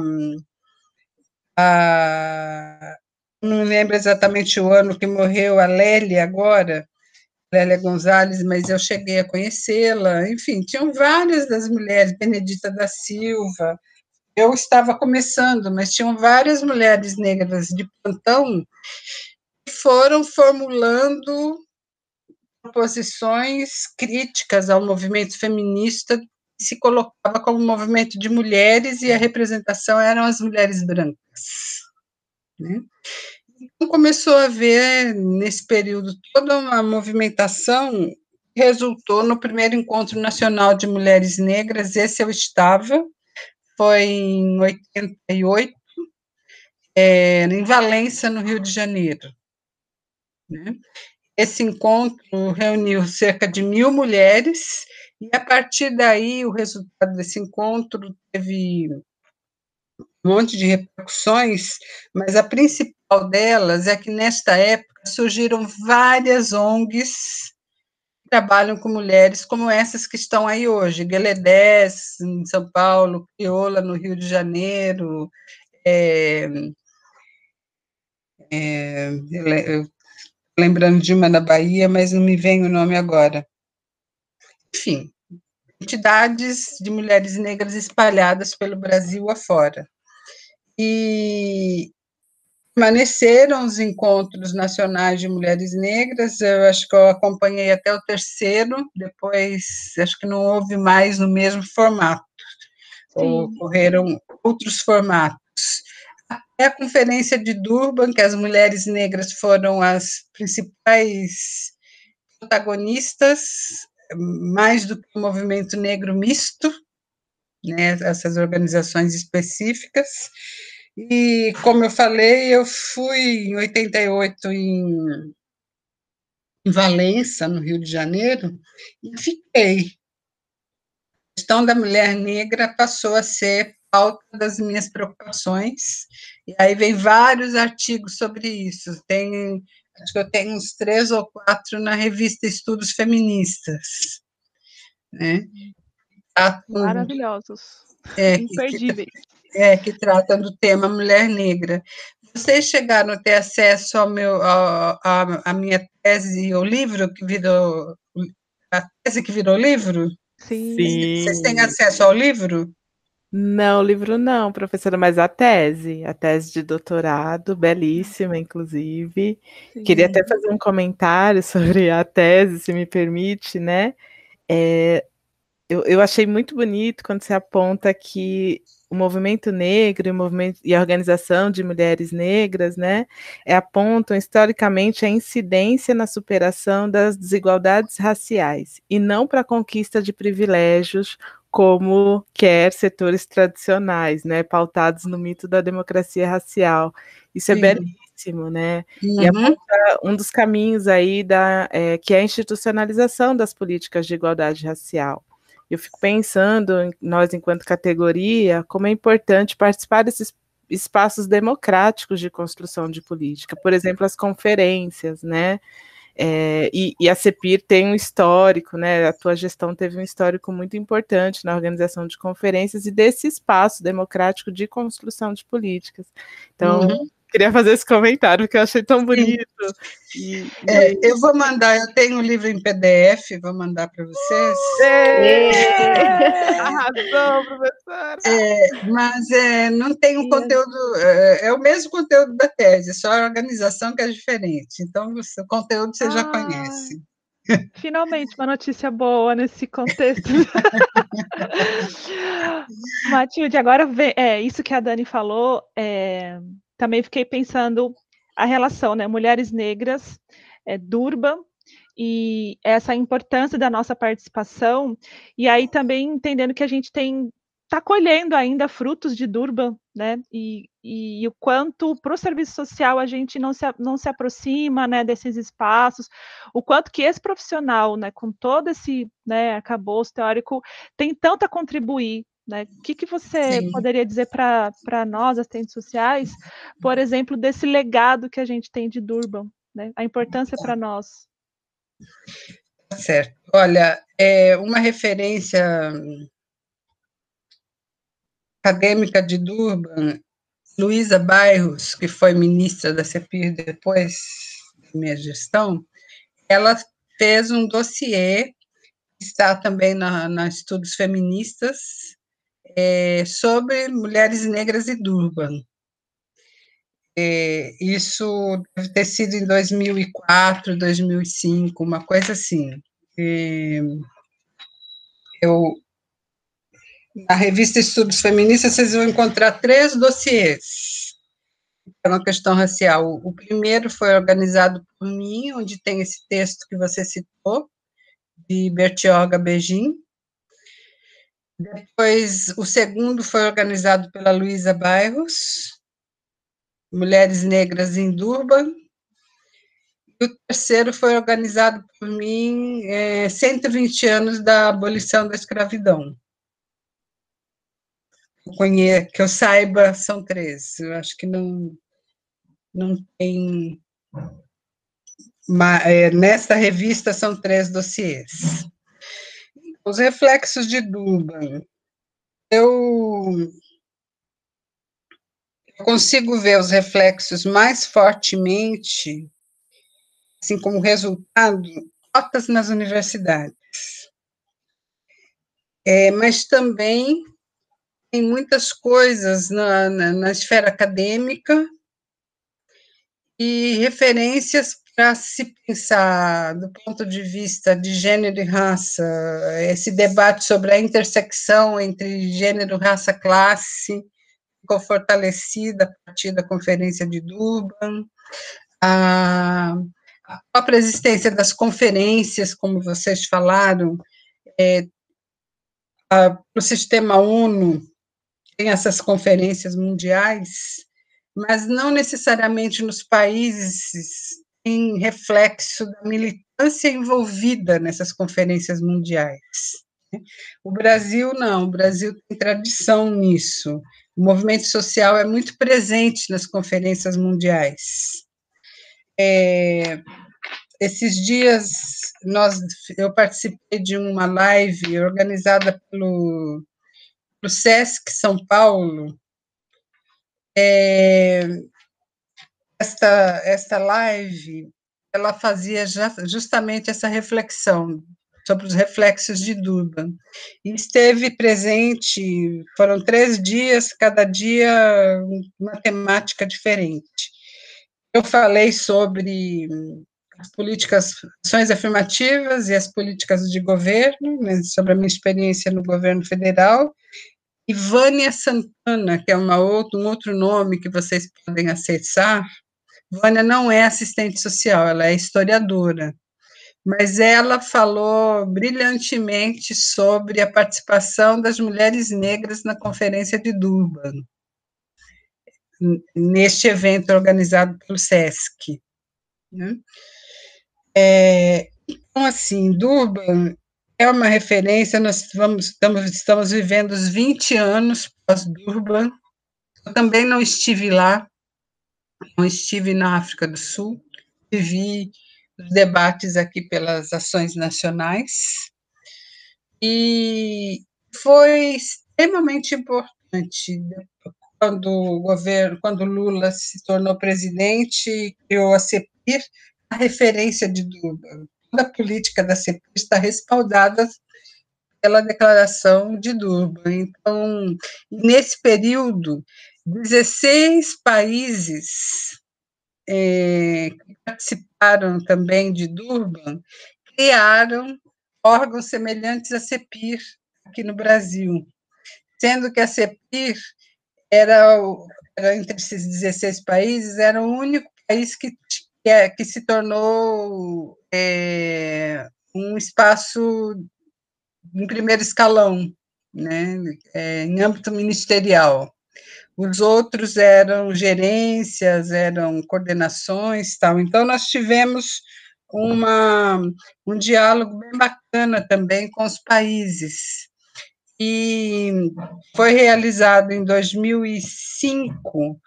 a, não lembro exatamente o ano que morreu a Lélia agora, Lélia Gonzalez, mas eu cheguei a conhecê-la, enfim, tinham várias das mulheres, Benedita da Silva, eu estava começando, mas tinham várias mulheres negras de plantão que foram formulando posições críticas ao movimento feminista que se colocava como movimento de mulheres e a representação eram as mulheres brancas. Né? Então, começou a haver, nesse período, toda uma movimentação que resultou no primeiro Encontro Nacional de Mulheres Negras, esse eu estava, foi em 88, é, em Valença, no Rio de Janeiro. Né? Esse encontro reuniu cerca de mil mulheres, e a partir daí, o resultado desse encontro teve um monte de repercussões, mas a principal delas é que, nesta época, surgiram várias ONGs trabalham com mulheres como essas que estão aí hoje, Gueledés, em São Paulo, Crioula, no Rio de Janeiro, é, é, lembrando de uma na Bahia, mas não me vem o nome agora. Enfim, entidades de mulheres negras espalhadas pelo Brasil afora e permaneceram os encontros nacionais de mulheres negras, eu acho que eu acompanhei até o terceiro, depois acho que não houve mais no mesmo formato, Sim. ocorreram outros formatos. Até a conferência de Durban, que as mulheres negras foram as principais protagonistas, mais do que o movimento negro misto, né, essas organizações específicas, e, como eu falei, eu fui em 88 em, em Valença, no Rio de Janeiro, e fiquei. A questão da mulher negra passou a ser pauta das minhas preocupações, e aí vem vários artigos sobre isso. Tem, acho que eu tenho uns três ou quatro na revista Estudos Feministas. Né? Maravilhosos. É, Imperdíveis. É, que trata do tema mulher negra. Vocês chegaram a ter acesso ao meu, a, a, a minha tese, o livro que virou, a tese que virou livro? Sim. Vocês têm acesso ao livro? Não, o livro não, professora, mas a tese, a tese de doutorado, belíssima, inclusive. Sim. Queria até fazer um comentário sobre a tese, se me permite, né? É, eu, eu achei muito bonito quando você aponta que o movimento negro e, movimento, e a organização de mulheres negras, né, é, apontam historicamente a incidência na superação das desigualdades raciais e não para a conquista de privilégios como quer setores tradicionais, né, pautados no mito da democracia racial. Isso é Sim. belíssimo, né? Uhum. E aponta um dos caminhos aí da é, que é a institucionalização das políticas de igualdade racial eu fico pensando, nós enquanto categoria, como é importante participar desses espaços democráticos de construção de política, por exemplo, as conferências, né? É, e, e, a CEPIR tem um histórico, né? A tua gestão teve um histórico muito importante na organização de conferências e desse espaço democrático de construção de políticas. Então, uhum queria fazer esse comentário, porque eu achei tão bonito. E, é, e... eu vou mandar, eu tenho um livro em PDF, vou mandar para vocês. É, arrasou, professora! É, mas é, não tem um conteúdo, é, é, o mesmo conteúdo da tese, só a organização que é diferente. Então, o conteúdo você ah, já conhece. Finalmente, uma notícia boa nesse contexto. Matilde, agora é isso que a Dani falou. É, também fiquei pensando a relação, né, mulheres negras, é, Durban, e essa importância da nossa participação, e aí também entendendo que a gente tem está colhendo ainda frutos de Durban, né? E, e, e o quanto para o serviço social a gente não se, não se aproxima, né, desses espaços, o quanto que esse profissional, né, com todo esse, né, acabouço teórico, tem tanto a contribuir, né? O que, que você Sim. poderia dizer para nós, assistentes sociais, por exemplo, desse legado que a gente tem de Durban, né? A importância para nós. Certo. Olha, é uma referência acadêmica de Durban, Luísa Bairros, que foi ministra da CEPIR depois da minha gestão, ela fez um dossiê, está também na, na Estudos Feministas, é, sobre mulheres negras e Durban. É, isso deve ter sido em 2004, 2005, uma coisa assim. É, eu na revista Estudos Feministas, vocês vão encontrar três dossiês é uma questão racial. O primeiro foi organizado por mim, onde tem esse texto que você citou, de Bertioga Begin. Depois, o segundo foi organizado pela Luísa Bairros, Mulheres Negras em Durban. E o terceiro foi organizado por mim, é, 120 anos da abolição da escravidão que eu saiba, são três. Eu acho que não, não tem. É, nesta revista são três dossiês. Os reflexos de Duban. Eu, consigo ver os reflexos mais fortemente, assim como resultado, cotas nas universidades. É, mas também tem muitas coisas na, na, na esfera acadêmica e referências para se pensar do ponto de vista de gênero e raça, esse debate sobre a intersecção entre gênero, raça, classe, ficou fortalecida a partir da Conferência de Durban, a, a própria existência das conferências, como vocês falaram, é, para o sistema ONU, tem essas conferências mundiais, mas não necessariamente nos países tem reflexo da militância envolvida nessas conferências mundiais. Né? O Brasil não, o Brasil tem tradição nisso. O movimento social é muito presente nas conferências mundiais. É, esses dias nós, eu participei de uma live organizada pelo o SESC São Paulo, é, esta, esta live, ela fazia justamente essa reflexão sobre os reflexos de Durban. E esteve presente, foram três dias, cada dia uma temática diferente. Eu falei sobre as políticas, ações afirmativas e as políticas de governo, né, sobre a minha experiência no governo federal, e Vânia Santana, que é uma outro, um outro nome que vocês podem acessar, Vânia não é assistente social, ela é historiadora, mas ela falou brilhantemente sobre a participação das mulheres negras na Conferência de Durban, neste evento organizado pelo SESC. Né? É, então, assim, Durban é uma referência, nós vamos, estamos, estamos vivendo os 20 anos pós-Durban. Eu também não estive lá, não estive na África do Sul, vivi os debates aqui pelas ações nacionais, e foi extremamente importante quando o governo, quando Lula se tornou presidente, criou a CEPIR, a referência de Durban. Toda a política da CEPIR está respaldada pela declaração de Durban. Então, nesse período, 16 países é, que participaram também de Durban criaram órgãos semelhantes à CEPIR aqui no Brasil, sendo que a CEPIR era, era entre esses 16 países, era o único país que que, é, que se tornou é, um espaço em primeiro escalão, né, é, em âmbito ministerial. Os outros eram gerências, eram coordenações, tal. Então nós tivemos uma, um diálogo bem bacana também com os países. E foi realizado em 2005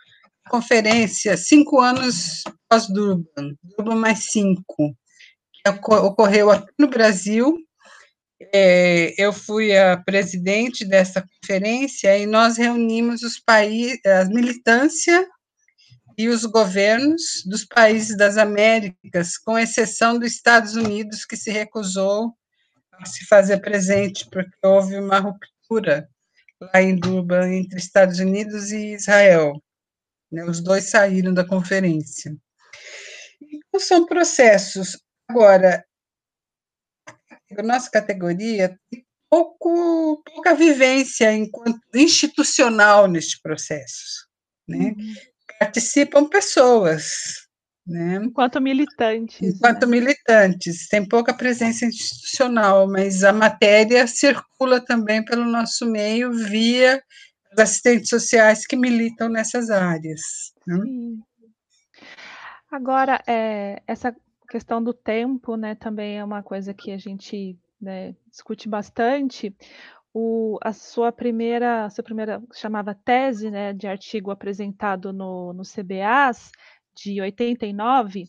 conferência Cinco Anos Pós-Durban, Durban mais cinco, que ocorreu aqui no Brasil. É, eu fui a presidente dessa conferência e nós reunimos os países, a militância e os governos dos países das Américas, com exceção dos Estados Unidos, que se recusou a se fazer presente, porque houve uma ruptura lá em Durban entre Estados Unidos e Israel. Né? Os dois saíram da conferência. Então, são processos. Agora, a nossa categoria tem pouco, pouca vivência enquanto institucional neste processo. Né? Uhum participam pessoas, né? Enquanto militantes. Enquanto né? militantes, tem pouca presença institucional, mas a matéria circula também pelo nosso meio via os assistentes sociais que militam nessas áreas. Né? Agora, é, essa questão do tempo, né, também é uma coisa que a gente né, discute bastante o, a sua primeira, a sua primeira chamava tese, né, de artigo apresentado no, no CBAs de 89,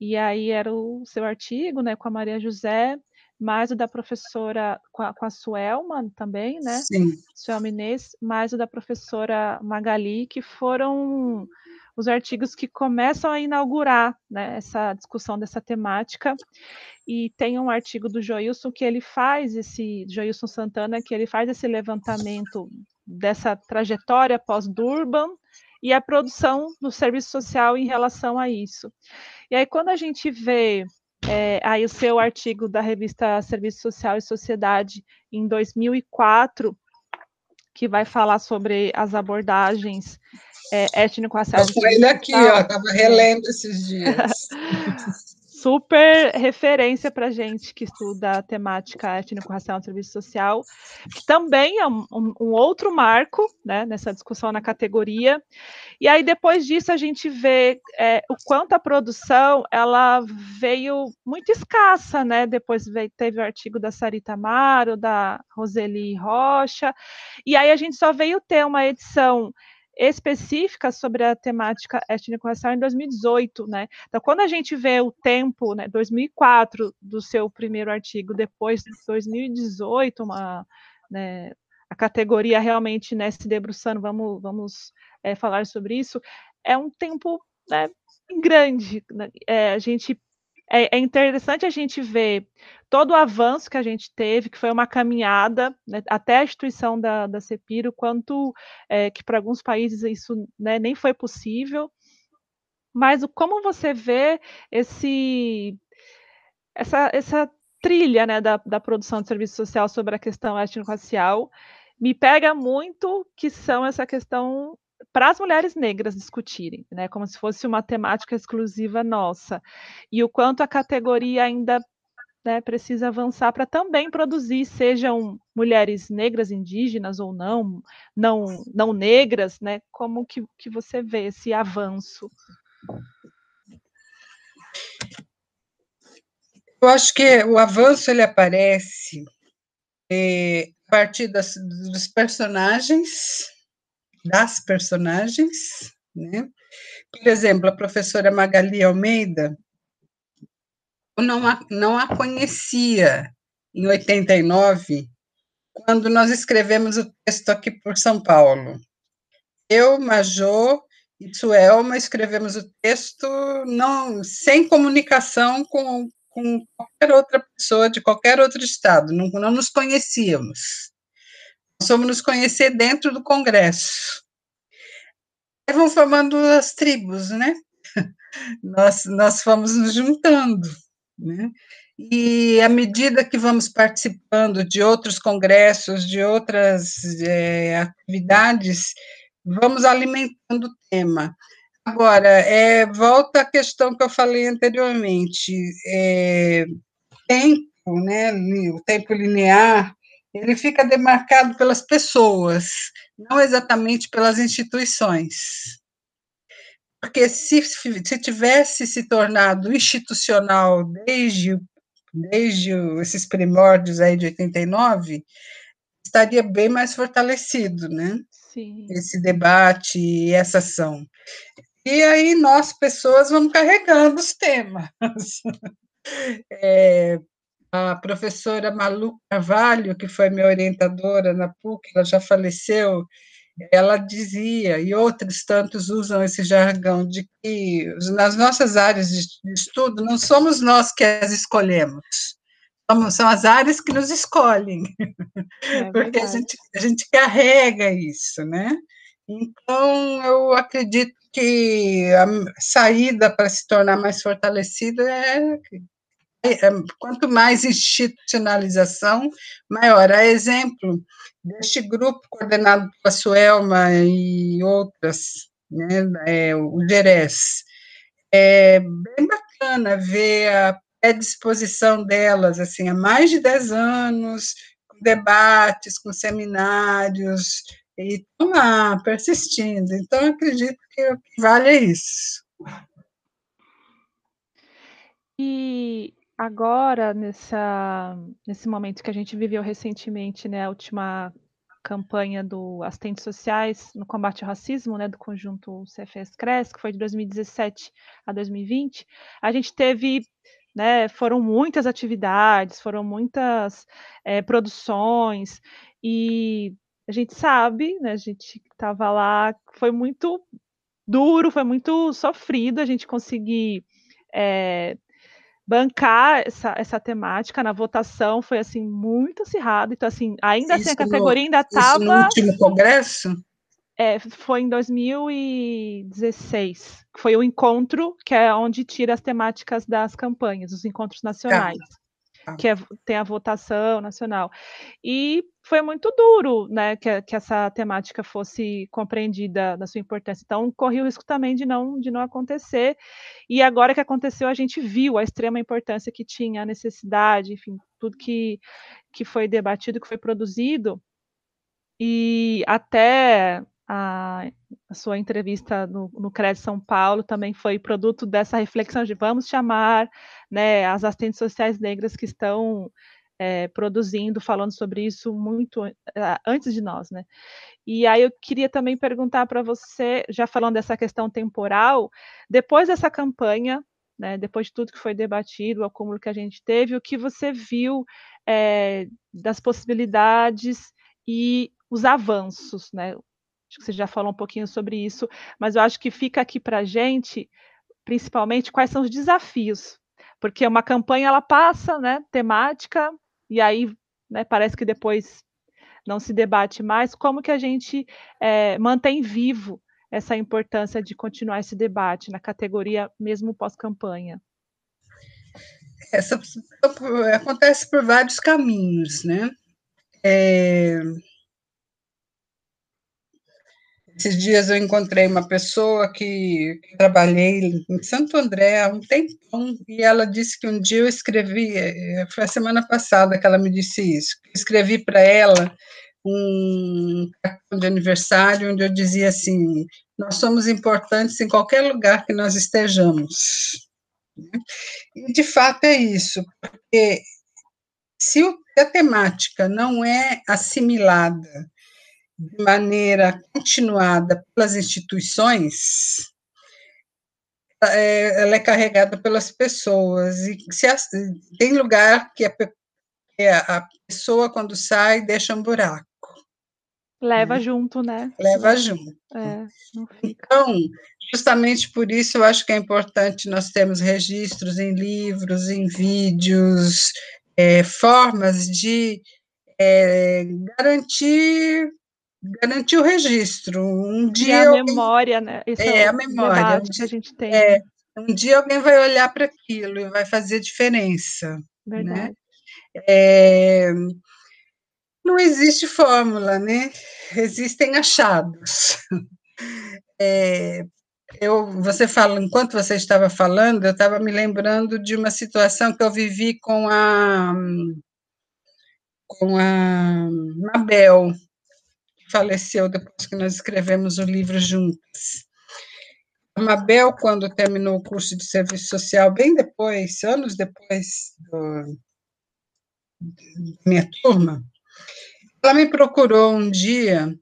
e aí era o seu artigo, né, com a Maria José, mais o da professora, com a, com a Suelma também, né, Sim. Suelma Inês, mais o da professora Magali, que foram os artigos que começam a inaugurar né, essa discussão dessa temática. E tem um artigo do Joilson que ele faz esse, Joilson Santana, que ele faz esse levantamento dessa trajetória pós-Durban e a produção do serviço social em relação a isso. E aí, quando a gente vê é, aí o seu artigo da revista Serviço Social e Sociedade em 2004, que vai falar sobre as abordagens é, étnico-raciais. Com ele aqui, ó, estava relendo esses dias. super referência para gente que estuda a temática étnico-racial no serviço social, que também é um, um, um, outro marco né, nessa discussão na categoria. E aí, depois disso, a gente vê é, o quanto a produção ela veio muito escassa, né? Depois veio, teve o artigo da Sarita Amaro, da Roseli Rocha, e aí a gente só veio ter uma edição específica sobre a temática étnico-racial em 2018, né? Então, quando a gente vê o tempo, né, 2004 do seu primeiro artigo, depois de 2018, uma, né, a categoria realmente né, se debruçando, vamos, vamos é, falar sobre isso, é um tempo né, grande. Né? É, a gente é, é, interessante a gente ver todo o avanço que a gente teve, que foi uma caminhada né, até a instituição da, da CEPIRO, quanto é, que para alguns países isso né, nem foi possível. Mas o, como você vê esse, essa, essa trilha né, da, da produção de serviço social sobre a questão étnico-racial, me pega muito que são essa questão para as mulheres negras discutirem, né, como se fosse uma temática exclusiva nossa, e o quanto a categoria ainda né, precisa avançar para também produzir, sejam mulheres negras, indígenas ou não, não, não negras, né, como que, que você vê esse avanço? Eu acho que o avanço ele aparece é, a partir das, dos personagens das personagens, né? Por exemplo, a professora Magali Almeida, eu não a, não a conhecia em 89, quando nós escrevemos o texto aqui por São Paulo. Eu, Major e Suelma escrevemos o texto não sem comunicação com, com qualquer outra pessoa de qualquer outro estado, não, não nos conhecíamos. Nós fomos nos conhecer dentro do Congresso. Aí vão formando as tribos, né? nós, nós fomos nos juntando, né? E à medida que vamos participando de outros congressos, de outras é, atividades, vamos alimentando o tema. Agora, é, volta à questão que eu falei anteriormente, é, tempo, né, o tempo linear, ele fica demarcado pelas pessoas, não exatamente pelas instituições. Porque se, se tivesse se tornado institucional desde, desde esses primórdios aí de 89, estaria bem mais fortalecido, né? Sim. Esse debate e essa ação. E aí nós, pessoas, vamos carregando os temas. É, a professora Malu Carvalho, que foi minha orientadora na PUC, ela já faleceu, ela dizia, e outros tantos usam esse jargão, de que nas nossas áreas de estudo não somos nós que as escolhemos, são as áreas que nos escolhem, é porque a gente, a gente carrega isso, né? Então, eu acredito que a saída para se tornar mais fortalecida é é, quanto mais institucionalização, maior. A exemplo deste grupo coordenado pela Suelma e outras, né, é, o GERES, é bem bacana ver a predisposição delas, assim, há mais de 10 anos, com debates, com seminários, e estão lá, persistindo. Então, acredito que o que vale é isso. E Agora, nessa nesse momento que a gente viveu recentemente, né, a última campanha do assistentes sociais no combate ao racismo, né, do conjunto CFS-CRES, que foi de 2017 a 2020, a gente teve, né, foram muitas atividades, foram muitas é, produções, e a gente sabe, né, a gente estava lá, foi muito duro, foi muito sofrido a gente conseguir é, bancar essa, essa temática na votação foi assim muito acirrado. Então, assim, ainda isso assim, a categoria ainda estava. no último congresso? É, foi em 2016, foi o encontro que é onde tira as temáticas das campanhas, os encontros nacionais. Tá que é, tem a votação nacional. E foi muito duro, né, que, que, essa temática fosse compreendida na sua importância. Então, corri o risco também de não, de não acontecer. E agora que aconteceu, a gente viu a extrema importância que tinha, a necessidade, enfim, tudo que, que foi debatido, que foi produzido. E até a, a sua entrevista no, no São Paulo também foi produto dessa reflexão de vamos chamar né, as assistentes sociais negras que estão é, produzindo, falando sobre isso muito uh, antes de nós, né? E aí eu queria também perguntar para você, já falando dessa questão temporal, depois dessa campanha, né, depois de tudo que foi debatido, o acúmulo que a gente teve, o que você viu é, das possibilidades e os avanços, né? Acho que você já falou um pouquinho sobre isso, mas eu acho que fica aqui para a gente, principalmente, quais são os desafios. Porque uma campanha, ela passa, né, temática, e aí né, parece que depois não se debate mais. Como que a gente é, mantém vivo essa importância de continuar esse debate na categoria mesmo pós-campanha? Essa acontece por vários caminhos, né? É, esses dias eu encontrei uma pessoa que, trabalhei em Santo André há um tempão, e ela disse que um dia eu escrevi, eh, foi a semana passada que ela me disse isso, escrevi para ela um cartão de aniversário onde eu dizia assim: nós somos importantes em qualquer lugar que nós estejamos. E de fato é isso, porque se a temática não é assimilada de maneira continuada pelas instituições, é, ela é carregada pelas pessoas. E se tem lugar que a, que a, pessoa, quando sai, deixa um buraco. Leva né? junto, né? Leva junto. É, então, justamente por isso, eu acho que é importante nós termos registros em livros, em vídeos, é, formas de é, garantir garantir o registro. Um dia e a alguém, memória, né? Isso é, é a memória. Um que a gente tem. É, um dia alguém vai olhar para aquilo e vai fazer diferença. Né? Verdade. Né? É, não existe fórmula, né? Existem achados. É, eu, você fala, enquanto você estava falando, eu estava me lembrando de uma situação que eu vivi com a com a Mabel, faleceu depois que nós escrevemos o livro juntas. Mabel, quando terminou o curso de serviço social, bem depois, anos depois da minha turma, ela me procurou um dia,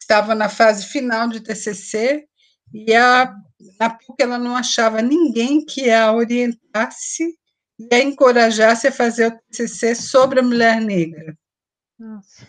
estava na fase final de TCC, e a, na PUC ela não achava ninguém que a orientasse e a encorajasse a fazer o TCC sobre a mulher negra. Nossa.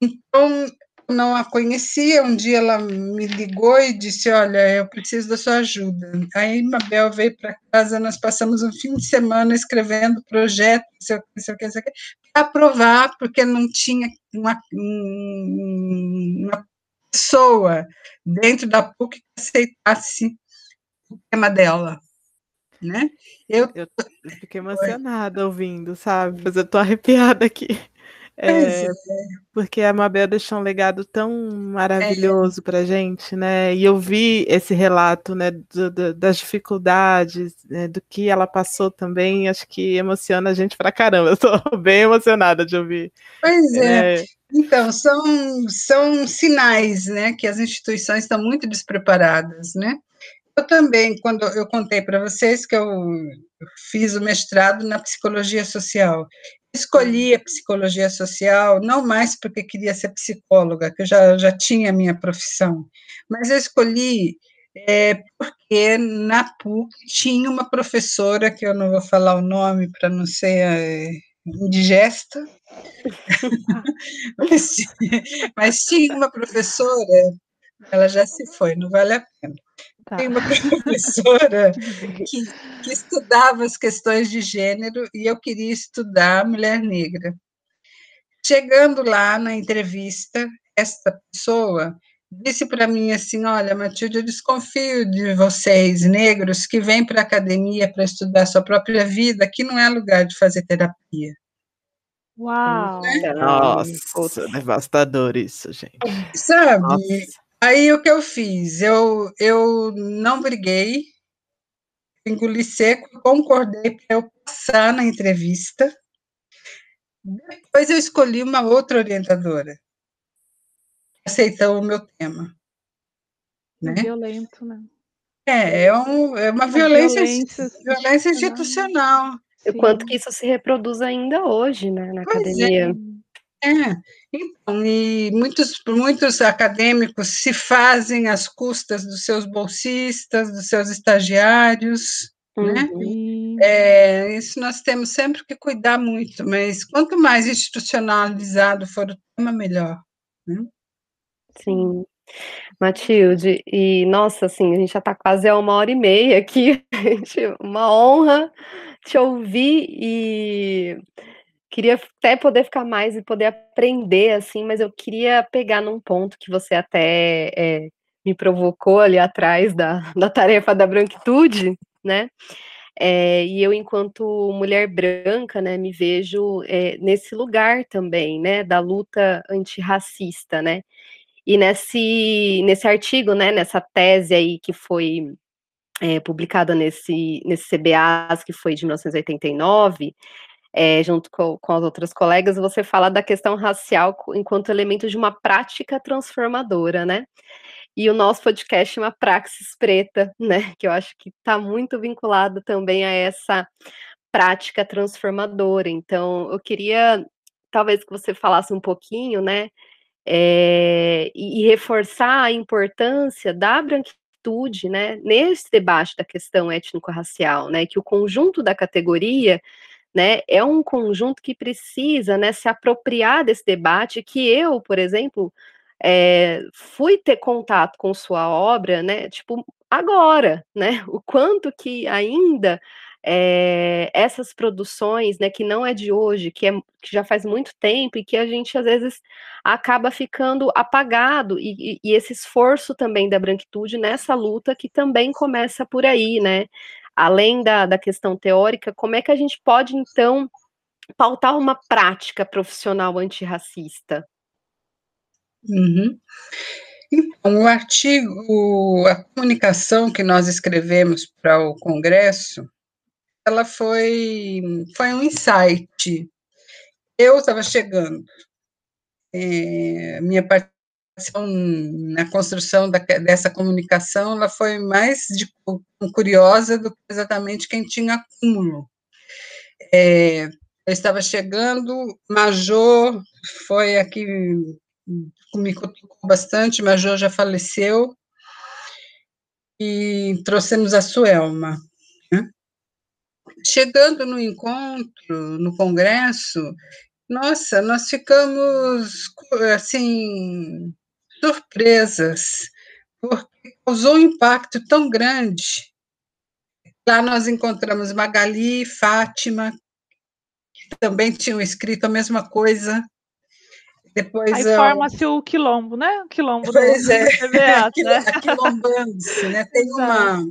Então, não a conhecia, um dia ela me ligou e disse, olha, eu preciso da sua ajuda. Aí Mabel veio para casa, nós passamos um fim de semana escrevendo projeto, não sei o que, não sei o que, sei o que para aprovar, porque não tinha uma, uma pessoa dentro da PUC que aceitasse o tema dela. Né? Eu, eu fiquei emocionada ouvindo, sabe? Mas eu estou arrepiada aqui. É, é, porque a Mabel deixou um legado tão maravilhoso é. para gente, né? E eu vi esse relato, né, do, do, das dificuldades, né, do que ela passou também, acho que emociona a gente pra caramba. Eu estou bem emocionada de ouvir. Pois é. é. Então, são, são sinais, né, que as instituições estão muito despreparadas, né? Eu também, quando eu contei para vocês que eu fiz o mestrado na psicologia social, escolhi a psicologia social não mais porque queria ser psicóloga, que eu já, já tinha a minha profissão, mas eu escolhi é, porque na PUC tinha uma professora, que eu não vou falar o nome para não ser é, indigesta, mas, mas tinha uma professora, ela já se foi, não vale a pena. Tá. Tem uma professora que, que, estudava as questões de gênero e eu queria estudar mulher negra. Chegando lá na entrevista, esta pessoa disse para mim assim: Olha, Matilde, eu desconfio de vocês, negros, que vêm para a academia para estudar sua própria vida, que não é lugar de fazer terapia. Uau! Nossa, devastador isso, gente. Sabe? Nossa. Aí o que eu fiz? Eu, eu não briguei, engoli seco, concordei para eu passar na entrevista. Depois eu escolhi uma outra orientadora, aceitou o meu tema. Né? Violento, né? É, é, um, é uma, uma violência, violência, violência institucional. O quanto que isso se reproduz ainda hoje, né, na pois é. academia. É. É, então, e muitos, muitos acadêmicos se fazem às custas dos seus bolsistas, dos seus estagiários, né? uhum. né? É, isso nós temos sempre que cuidar muito, mas quanto mais institucionalizado for o tema, melhor. Né? Sim. Matilde, e nossa, assim, a gente já está quase a uma hora e meia aqui, uma honra te ouvir e Queria até poder ficar mais e poder aprender, assim, mas eu queria pegar num ponto que você até é, me provocou ali atrás da, da tarefa da branquitude, né? É, e eu, enquanto mulher branca, né, me vejo é, nesse lugar também, né, da luta antirracista, né? E nesse, nesse artigo, né, nessa tese aí que foi é, publicada nesse, nesse CBAs, que foi de 1989, é, junto com, com, as outras colegas, você fala da questão racial enquanto elemento de uma prática transformadora, né? E o nosso podcast chama Praxis Preta, né? Que eu acho que está muito vinculado também a essa prática transformadora. Então, eu queria talvez que você falasse um pouquinho, né? É, e, e reforçar a importância da branquitude, né? Nesse debate da questão étnico-racial, né? Que o conjunto da categoria né, é um conjunto que precisa né, se apropriar desse debate, que eu, por exemplo, é, fui ter contato com sua obra, né, tipo, agora, né, o quanto que ainda é, essas produções, né, que não é de hoje, que, é, que já faz muito tempo e que a gente às vezes acaba ficando apagado e, e, e esse esforço também da branquitude nessa luta que também começa por aí, né, além da, da questão teórica, como é que a gente pode, então, pautar uma prática profissional antirracista? Uhum. Então, o artigo, a comunicação que nós escrevemos para o Congresso, ela foi, foi um insight. eu estava chegando. É, minha participação na construção da, dessa comunicação ela foi mais de, curiosa do que exatamente quem tinha acúmulo. É, eu estava chegando, Major foi aqui, me cutucou bastante, Major já faleceu, e trouxemos a Suelma. Né? Chegando no encontro, no congresso, nossa, nós ficamos, assim, surpresas, porque causou um impacto tão grande. Lá nós encontramos Magali e Fátima, que também tinham escrito a mesma coisa. Depois, Aí eu... forma-se o quilombo, né? O quilombo pois do, é, do CBA, né? Aquilombando-se, né? Tem uma,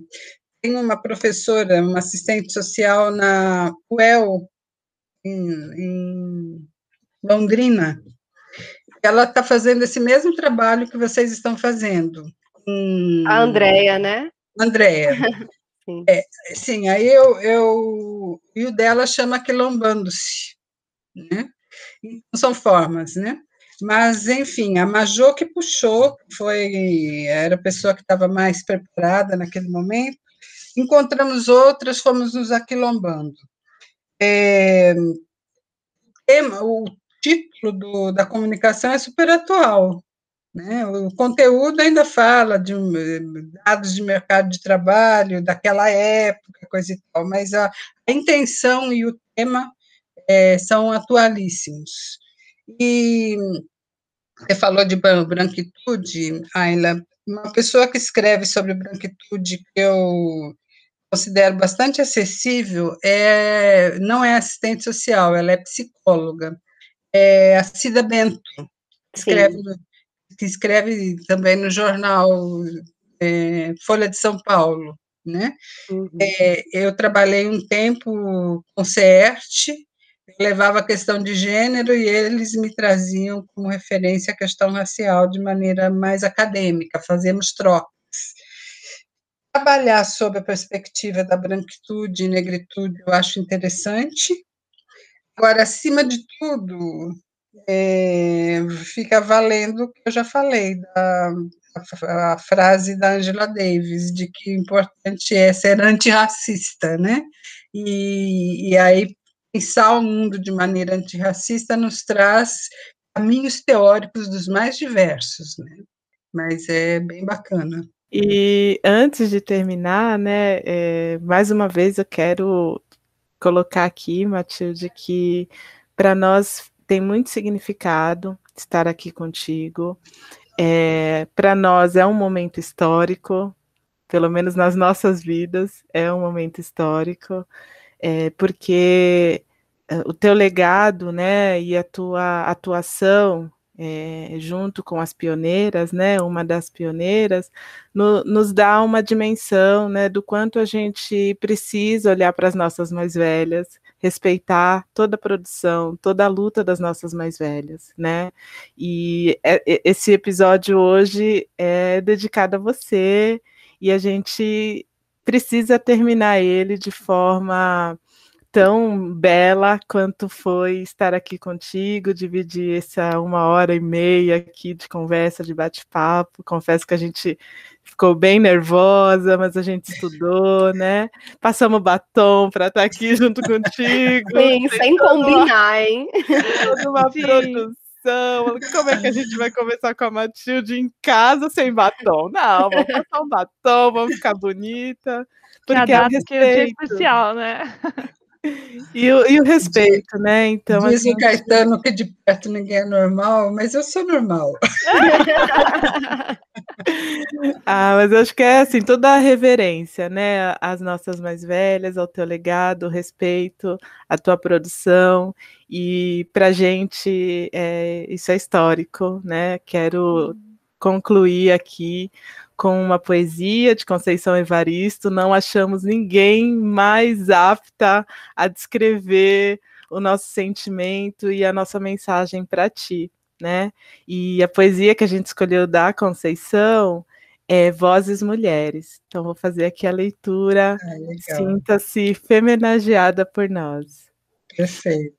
tem uma professora, uma assistente social na UEL, em, em Londrina, ela está fazendo esse mesmo trabalho que vocês estão fazendo. Com... A Andrea, né? Andréia. sim. É, sim, aí eu, eu. E o dela chama Quilombando-se, né? Então, são formas, né? Mas, enfim, a Majô que puxou, foi, era a pessoa que estava mais preparada naquele momento, encontramos outras, fomos nos aquilombando. É, o título do, da comunicação é super atual. Né? O conteúdo ainda fala de dados de mercado de trabalho daquela época, coisa e tal, mas a, a intenção e o tema é, são atualíssimos. E você falou de branquitude, Ayla, uma pessoa que escreve sobre branquitude que eu considero bastante acessível é não é assistente social, ela é psicóloga é a Cida Bento, que escreve, que escreve também no jornal é, Folha de São Paulo. Né? Uhum. É, eu trabalhei um tempo com CERT, levava a questão de gênero e eles me traziam como referência a questão racial de maneira mais acadêmica, fazemos trocas. Trabalhar sob a perspectiva da branquitude e negritude eu acho interessante, Agora, acima de tudo, é, fica valendo o que eu já falei, da, a, a, frase da Angela Davis, de que o importante é ser antirracista, né? E, e aí, pensar o mundo de maneira antirracista nos traz caminhos teóricos dos mais diversos, né? Mas é bem bacana. E antes de terminar, né, é, mais uma vez eu quero colocar aqui, Matilde, que para nós tem muito significado estar aqui contigo. É, para nós é um momento histórico, pelo menos nas nossas vidas, é um momento histórico, é, porque é, o teu legado, né, e a tua atuação é, junto com as pioneiras, né, uma das pioneiras, no, nos dá uma dimensão né, do quanto a gente precisa olhar para as nossas mais velhas, respeitar toda a produção, toda a luta das nossas mais velhas, né? E é, esse episódio hoje é dedicado a você e a gente precisa terminar ele de forma tão bela quanto foi estar aqui contigo, dividir essa uma hora e meia aqui de conversa, de bate-papo. Confesso que a gente ficou bem nervosa, mas a gente estudou, né? Passamos batom para estar aqui junto contigo. Sim, sem combinar, hein? Toda uma Sim. produção. Como é que a gente vai conversar com a Matilde em casa sem batom? Não, vamos passar um batom, vamos ficar bonita. Porque a data que é especial, né? E o, e o respeito, né? Então, Diz assim, o Caetano que de perto ninguém é normal, mas eu sou normal. ah, mas eu acho que é assim, toda a reverência, né? As nossas mais velhas, ao teu legado, o respeito, a tua produção. E pra gente é, isso é histórico, né? Quero uhum. concluir aqui com uma poesia de Conceição Evaristo, não achamos ninguém mais apta a descrever o nosso sentimento e a nossa mensagem para ti, né? E a poesia que a gente escolheu da Conceição é Vozes Mulheres. Então vou fazer aqui a leitura. Ah, Sinta-se femenageada por nós. Perfeito.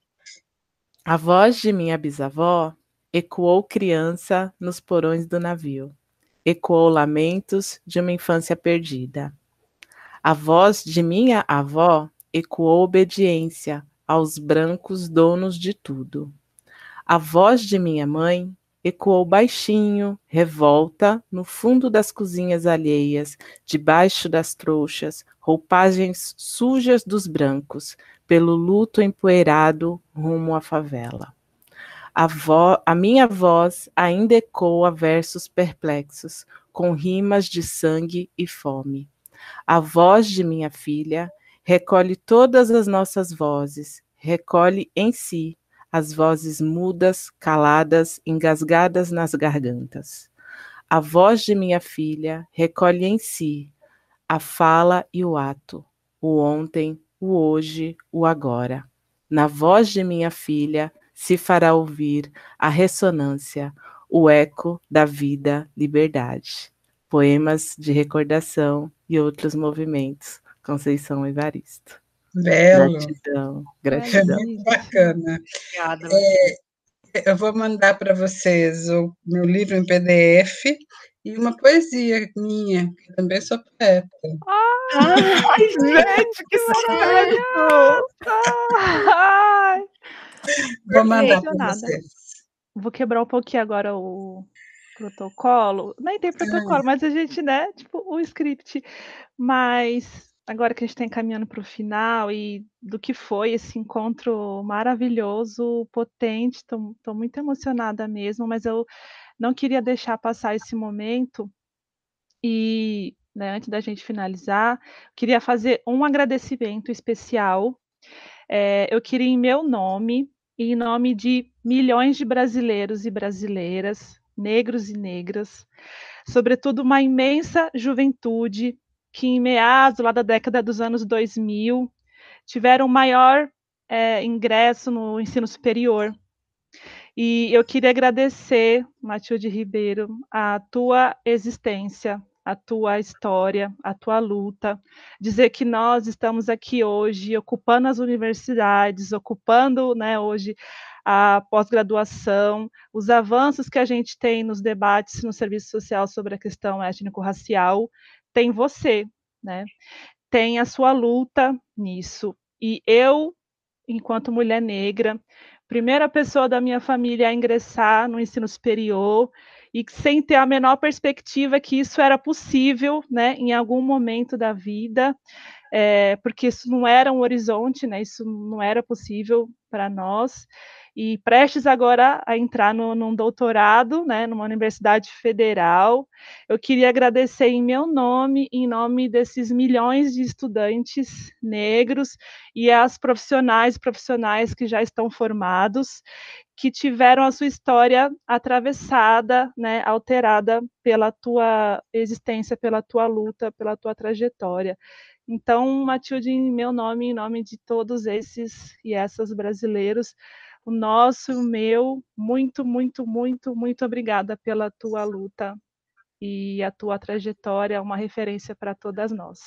A voz de minha bisavó ecoou criança nos porões do navio, ecoou lamentos de uma infância perdida. A voz de minha avó ecoou obediência aos brancos donos de tudo. A voz de minha mãe ecoou baixinho, revolta, no fundo das cozinhas alheias, debaixo das trouxas, roupagens sujas dos brancos, pelo luto empoeirado rumo à favela. A, vo a minha voz ainda ecoa versos perplexos, com rimas de sangue e fome. A voz de minha filha recolhe todas as nossas vozes, recolhe em si as vozes mudas, caladas, engasgadas nas gargantas. A voz de minha filha recolhe em si a fala e o ato, o ontem, o hoje, o agora. Na voz de minha filha se fará ouvir a ressonância, o eco da vida, liberdade. Poemas de recordação e outros movimentos. Conceição Evaristo. Belo. Gratidão, gratidão. É muito bacana. Obrigada. É, eu vou mandar para vocês o meu livro em PDF e uma poesia minha, que também sou poeta. Ai, gente, que certo! Ai, Vou mandar para vocês. vou quebrar um pouquinho agora o protocolo. Nem tem protocolo, mas a gente, né? Tipo, o script. Mas agora que a gente está encaminhando para o final e do que foi esse encontro maravilhoso, potente, estou muito emocionada mesmo, mas eu não queria deixar passar esse momento e, né, antes da gente finalizar, queria fazer um agradecimento especial. É, eu queria, em meu nome, em nome de milhões de brasileiros e brasileiras, negros e negras, sobretudo uma imensa juventude que, em meados lá da década dos anos 2000, tiveram maior é, ingresso no ensino superior. E eu queria agradecer, Matilde Ribeiro, a tua existência, a tua história, a tua luta, dizer que nós estamos aqui hoje ocupando as universidades, ocupando né, hoje a pós-graduação, os avanços que a gente tem nos debates no serviço social sobre a questão étnico-racial, tem você, né? Tem a sua luta nisso. E eu, enquanto mulher negra, primeira pessoa da minha família a ingressar no ensino superior e sem ter a menor perspectiva que isso era possível, né, em algum momento da vida, é, porque isso não era um horizonte, né, isso não era possível para nós e prestes agora a entrar no, num doutorado, né, numa universidade federal. Eu queria agradecer em meu nome, em nome desses milhões de estudantes negros e as profissionais profissionais que já estão formados, que tiveram a sua história atravessada, né, alterada pela tua existência, pela tua luta, pela tua trajetória. Então, Matilde, em meu nome, em nome de todos esses e essas brasileiros, o nosso, o meu, muito, muito, muito, muito obrigada pela tua luta e a tua trajetória, uma referência para todas nós.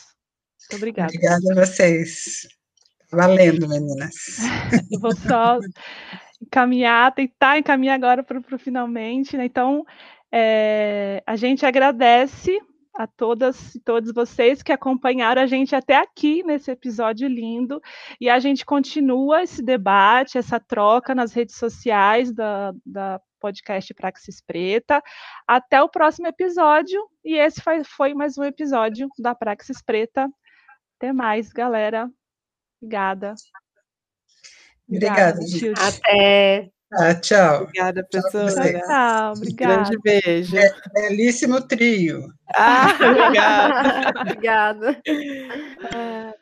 Muito obrigada. Obrigada a vocês. Valendo, meninas. Eu vou só encaminhar, tentar encaminhar agora para o finalmente, né? Então, é, a gente agradece a todas e todos vocês que acompanharam a gente até aqui nesse episódio lindo. E a gente continua esse debate, essa troca nas redes sociais da, da podcast Praxis Preta. Até o próximo episódio. E esse foi, foi mais um episódio da Praxis Preta. Até mais, galera. Obrigada. Obrigada, Matilde. Até. Ah, tchau. Obrigada, Tchau professora. vocês. Tchau, obrigada. Grande beijo. Belíssimo trio. Ah, obrigada. Obrigada. É.